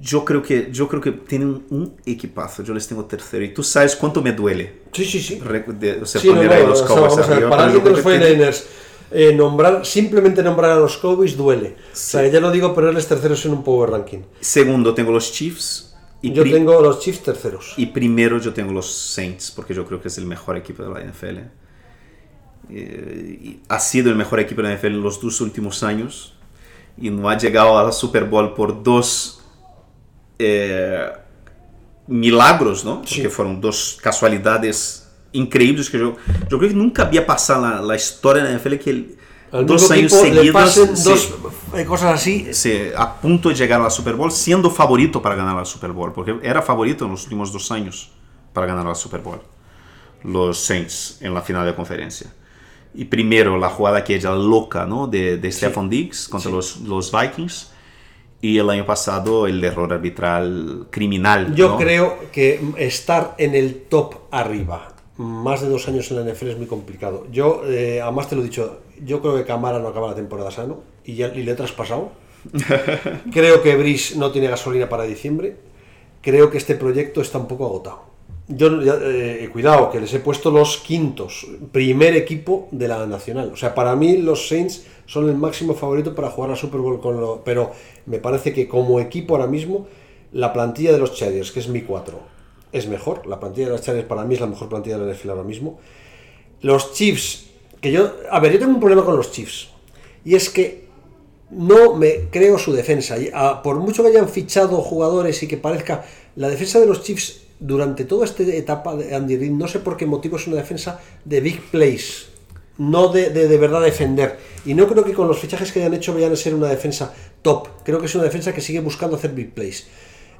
yo creo que yo creo que tienen un equipazo. Yo les tengo tercero. Y tú sabes cuánto me duele. Sí, sí, sí. de- o sea, Sí, poner no, los sea, Cowboys a ver, para alguien de los creo que tienen- 49ers, eh, nombrar, simplemente nombrar a los Cowboys duele. O sea, ya no digo ponerles terceros en un power ranking. Segundo tengo los Chiefs. Y, Yo tengo los Chiefs terceros. y primero yo tengo los Saints, porque yo creo que es el mejor equipo de la NFL. Eh, ha sido el mejor equipo de la NFL en los dos últimos años y no ha llegado a la Super Bowl por dos eh, milagros, ¿no? Porque Sí. fueron dos casualidades increíbles que yo, yo creo que nunca había pasado la, la historia de la NFL que el- Al dos años seguidos pasen sí, dos eh, cosas así. sí, a punto de llegar a la Super Bowl, siendo favorito para ganar la Super Bowl, porque era favorito en los últimos dos años para ganar la Super Bowl. Los Saints en la final de conferencia. Y primero la jugada aquella loca, ¿no? De, de Stephon Diggs contra los, los Vikings. Y el año pasado el error arbitral criminal. Yo ¿no? creo que estar en el top arriba más de dos años en la NFL es muy complicado. Yo, eh, además te lo he dicho, yo creo que Camara no acaba la temporada sano y, ya, y le he traspasado. creo que Brice no tiene gasolina para diciembre. Creo que este proyecto está un poco agotado. Yo, eh, cuidado, que les he puesto los quintos, primer equipo de la nacional. O sea, para mí los Saints son el máximo favorito para jugar la Super Bowl con pero me parece que como equipo ahora mismo la plantilla de los Chargers, que es mi 4, es mejor. La plantilla de los Chargers para mí es la mejor plantilla de la NFL ahora mismo. Los Chiefs, que yo, a ver, yo tengo un problema con los Chiefs y es que no me creo su defensa. Ah, por mucho que hayan fichado jugadores y que parezca la defensa de los Chiefs durante toda esta etapa de Andy Reid, no sé por qué motivo es una defensa de big plays, no de, de, de verdad defender. Y no creo que con los fichajes que hayan hecho vayan a ser una defensa top. Creo que es una defensa que sigue buscando hacer big plays.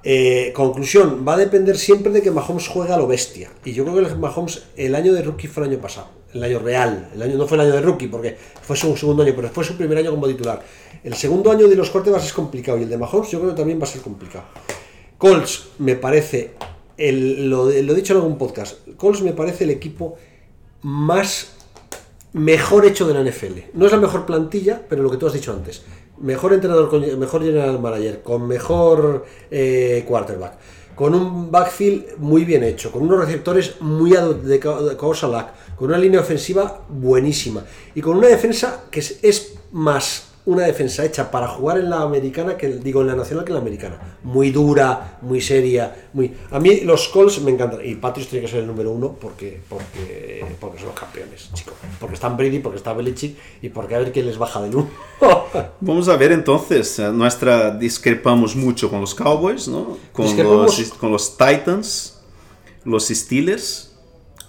Eh, conclusión, va a depender siempre de que Mahomes juegue a lo bestia. Y yo creo que el Mahomes, el año de rookie fue el año pasado, el año real. El año no fue el año de rookie porque fue su segundo año, pero fue su primer año como titular. El segundo año de los quarterbacks es complicado y el de Mahomes yo creo que también va a ser complicado. Colts me parece, lo, he dicho en algún podcast, Colts me parece el equipo más mejor hecho de la NFL. No es la mejor plantilla, pero lo que tú has dicho antes. Mejor entrenador, con mejor general manager, con mejor eh, quarterback, con un backfield muy bien hecho, con unos receptores muy adecuados al LAC, con una línea ofensiva buenísima y con una defensa que es más una defensa hecha para jugar en la americana que digo en la nacional que en la americana. Muy dura muy seria muy a mí los Colts me encantan y Patriots tiene que ser el número uno porque porque porque son los campeones chicos porque están Brady porque está Belichick y porque a ver quién les baja del uno. Vamos a ver entonces, eh, nuestra discrepamos mucho con los Cowboys, ¿no? Con, los, con los Titans, los Steelers,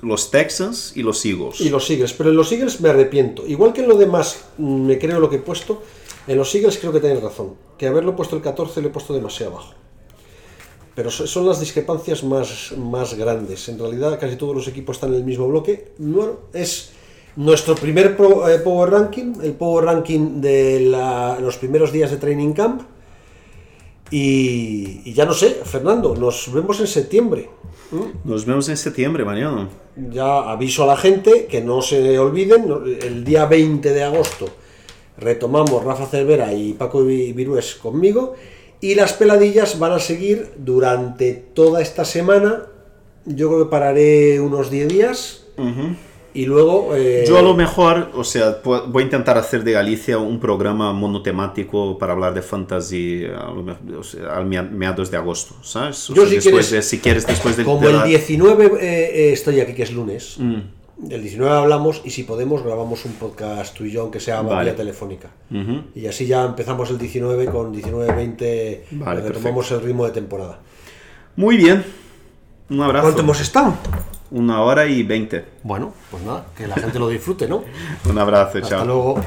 los Texans y los Eagles. y los Eagles pero en los Eagles me arrepiento igual que en lo demás mm, me creo lo que he puesto en los Eagles creo que tenéis razón que haberlo puesto el 14 lo he puesto demasiado abajo pero so- son las discrepancias más, más grandes. En realidad, casi todos los equipos están en el mismo bloque. Bueno, es nuestro primer pro- eh, Power Ranking, el Power Ranking de la- los primeros días de Training Camp. Y, y ya no sé, Fernando, nos vemos en septiembre. ¿Mm? Nos vemos en septiembre, mañana. Ya aviso a la gente que no se olviden, el día 20 de agosto retomamos Rafa Cervera y Paco Vi- Virués conmigo y las peladillas van a seguir durante toda esta semana. Yo creo que pararé unos 10 días Y luego. eh, Yo a lo mejor, o sea, voy a intentar hacer de Galicia un programa monotemático para hablar de fantasy a lo mejor, o sea, al mea- mediados de agosto, ¿sabes? O Yo sea, si después quieres- de- si quieres después de, Como de el la- 19 eh, eh, estoy aquí, que es lunes. Mm. El 19 hablamos y si podemos grabamos un podcast tú y yo, aunque sea Vale. vía telefónica. Y así ya empezamos el 19 con 19-20, Vale, retomamos el ritmo de temporada. Muy bien. Un abrazo. ¿Cuánto hemos estado? Una hora y veinte. Bueno, pues nada, que la gente lo disfrute, ¿no? Un abrazo, Hasta chao. luego.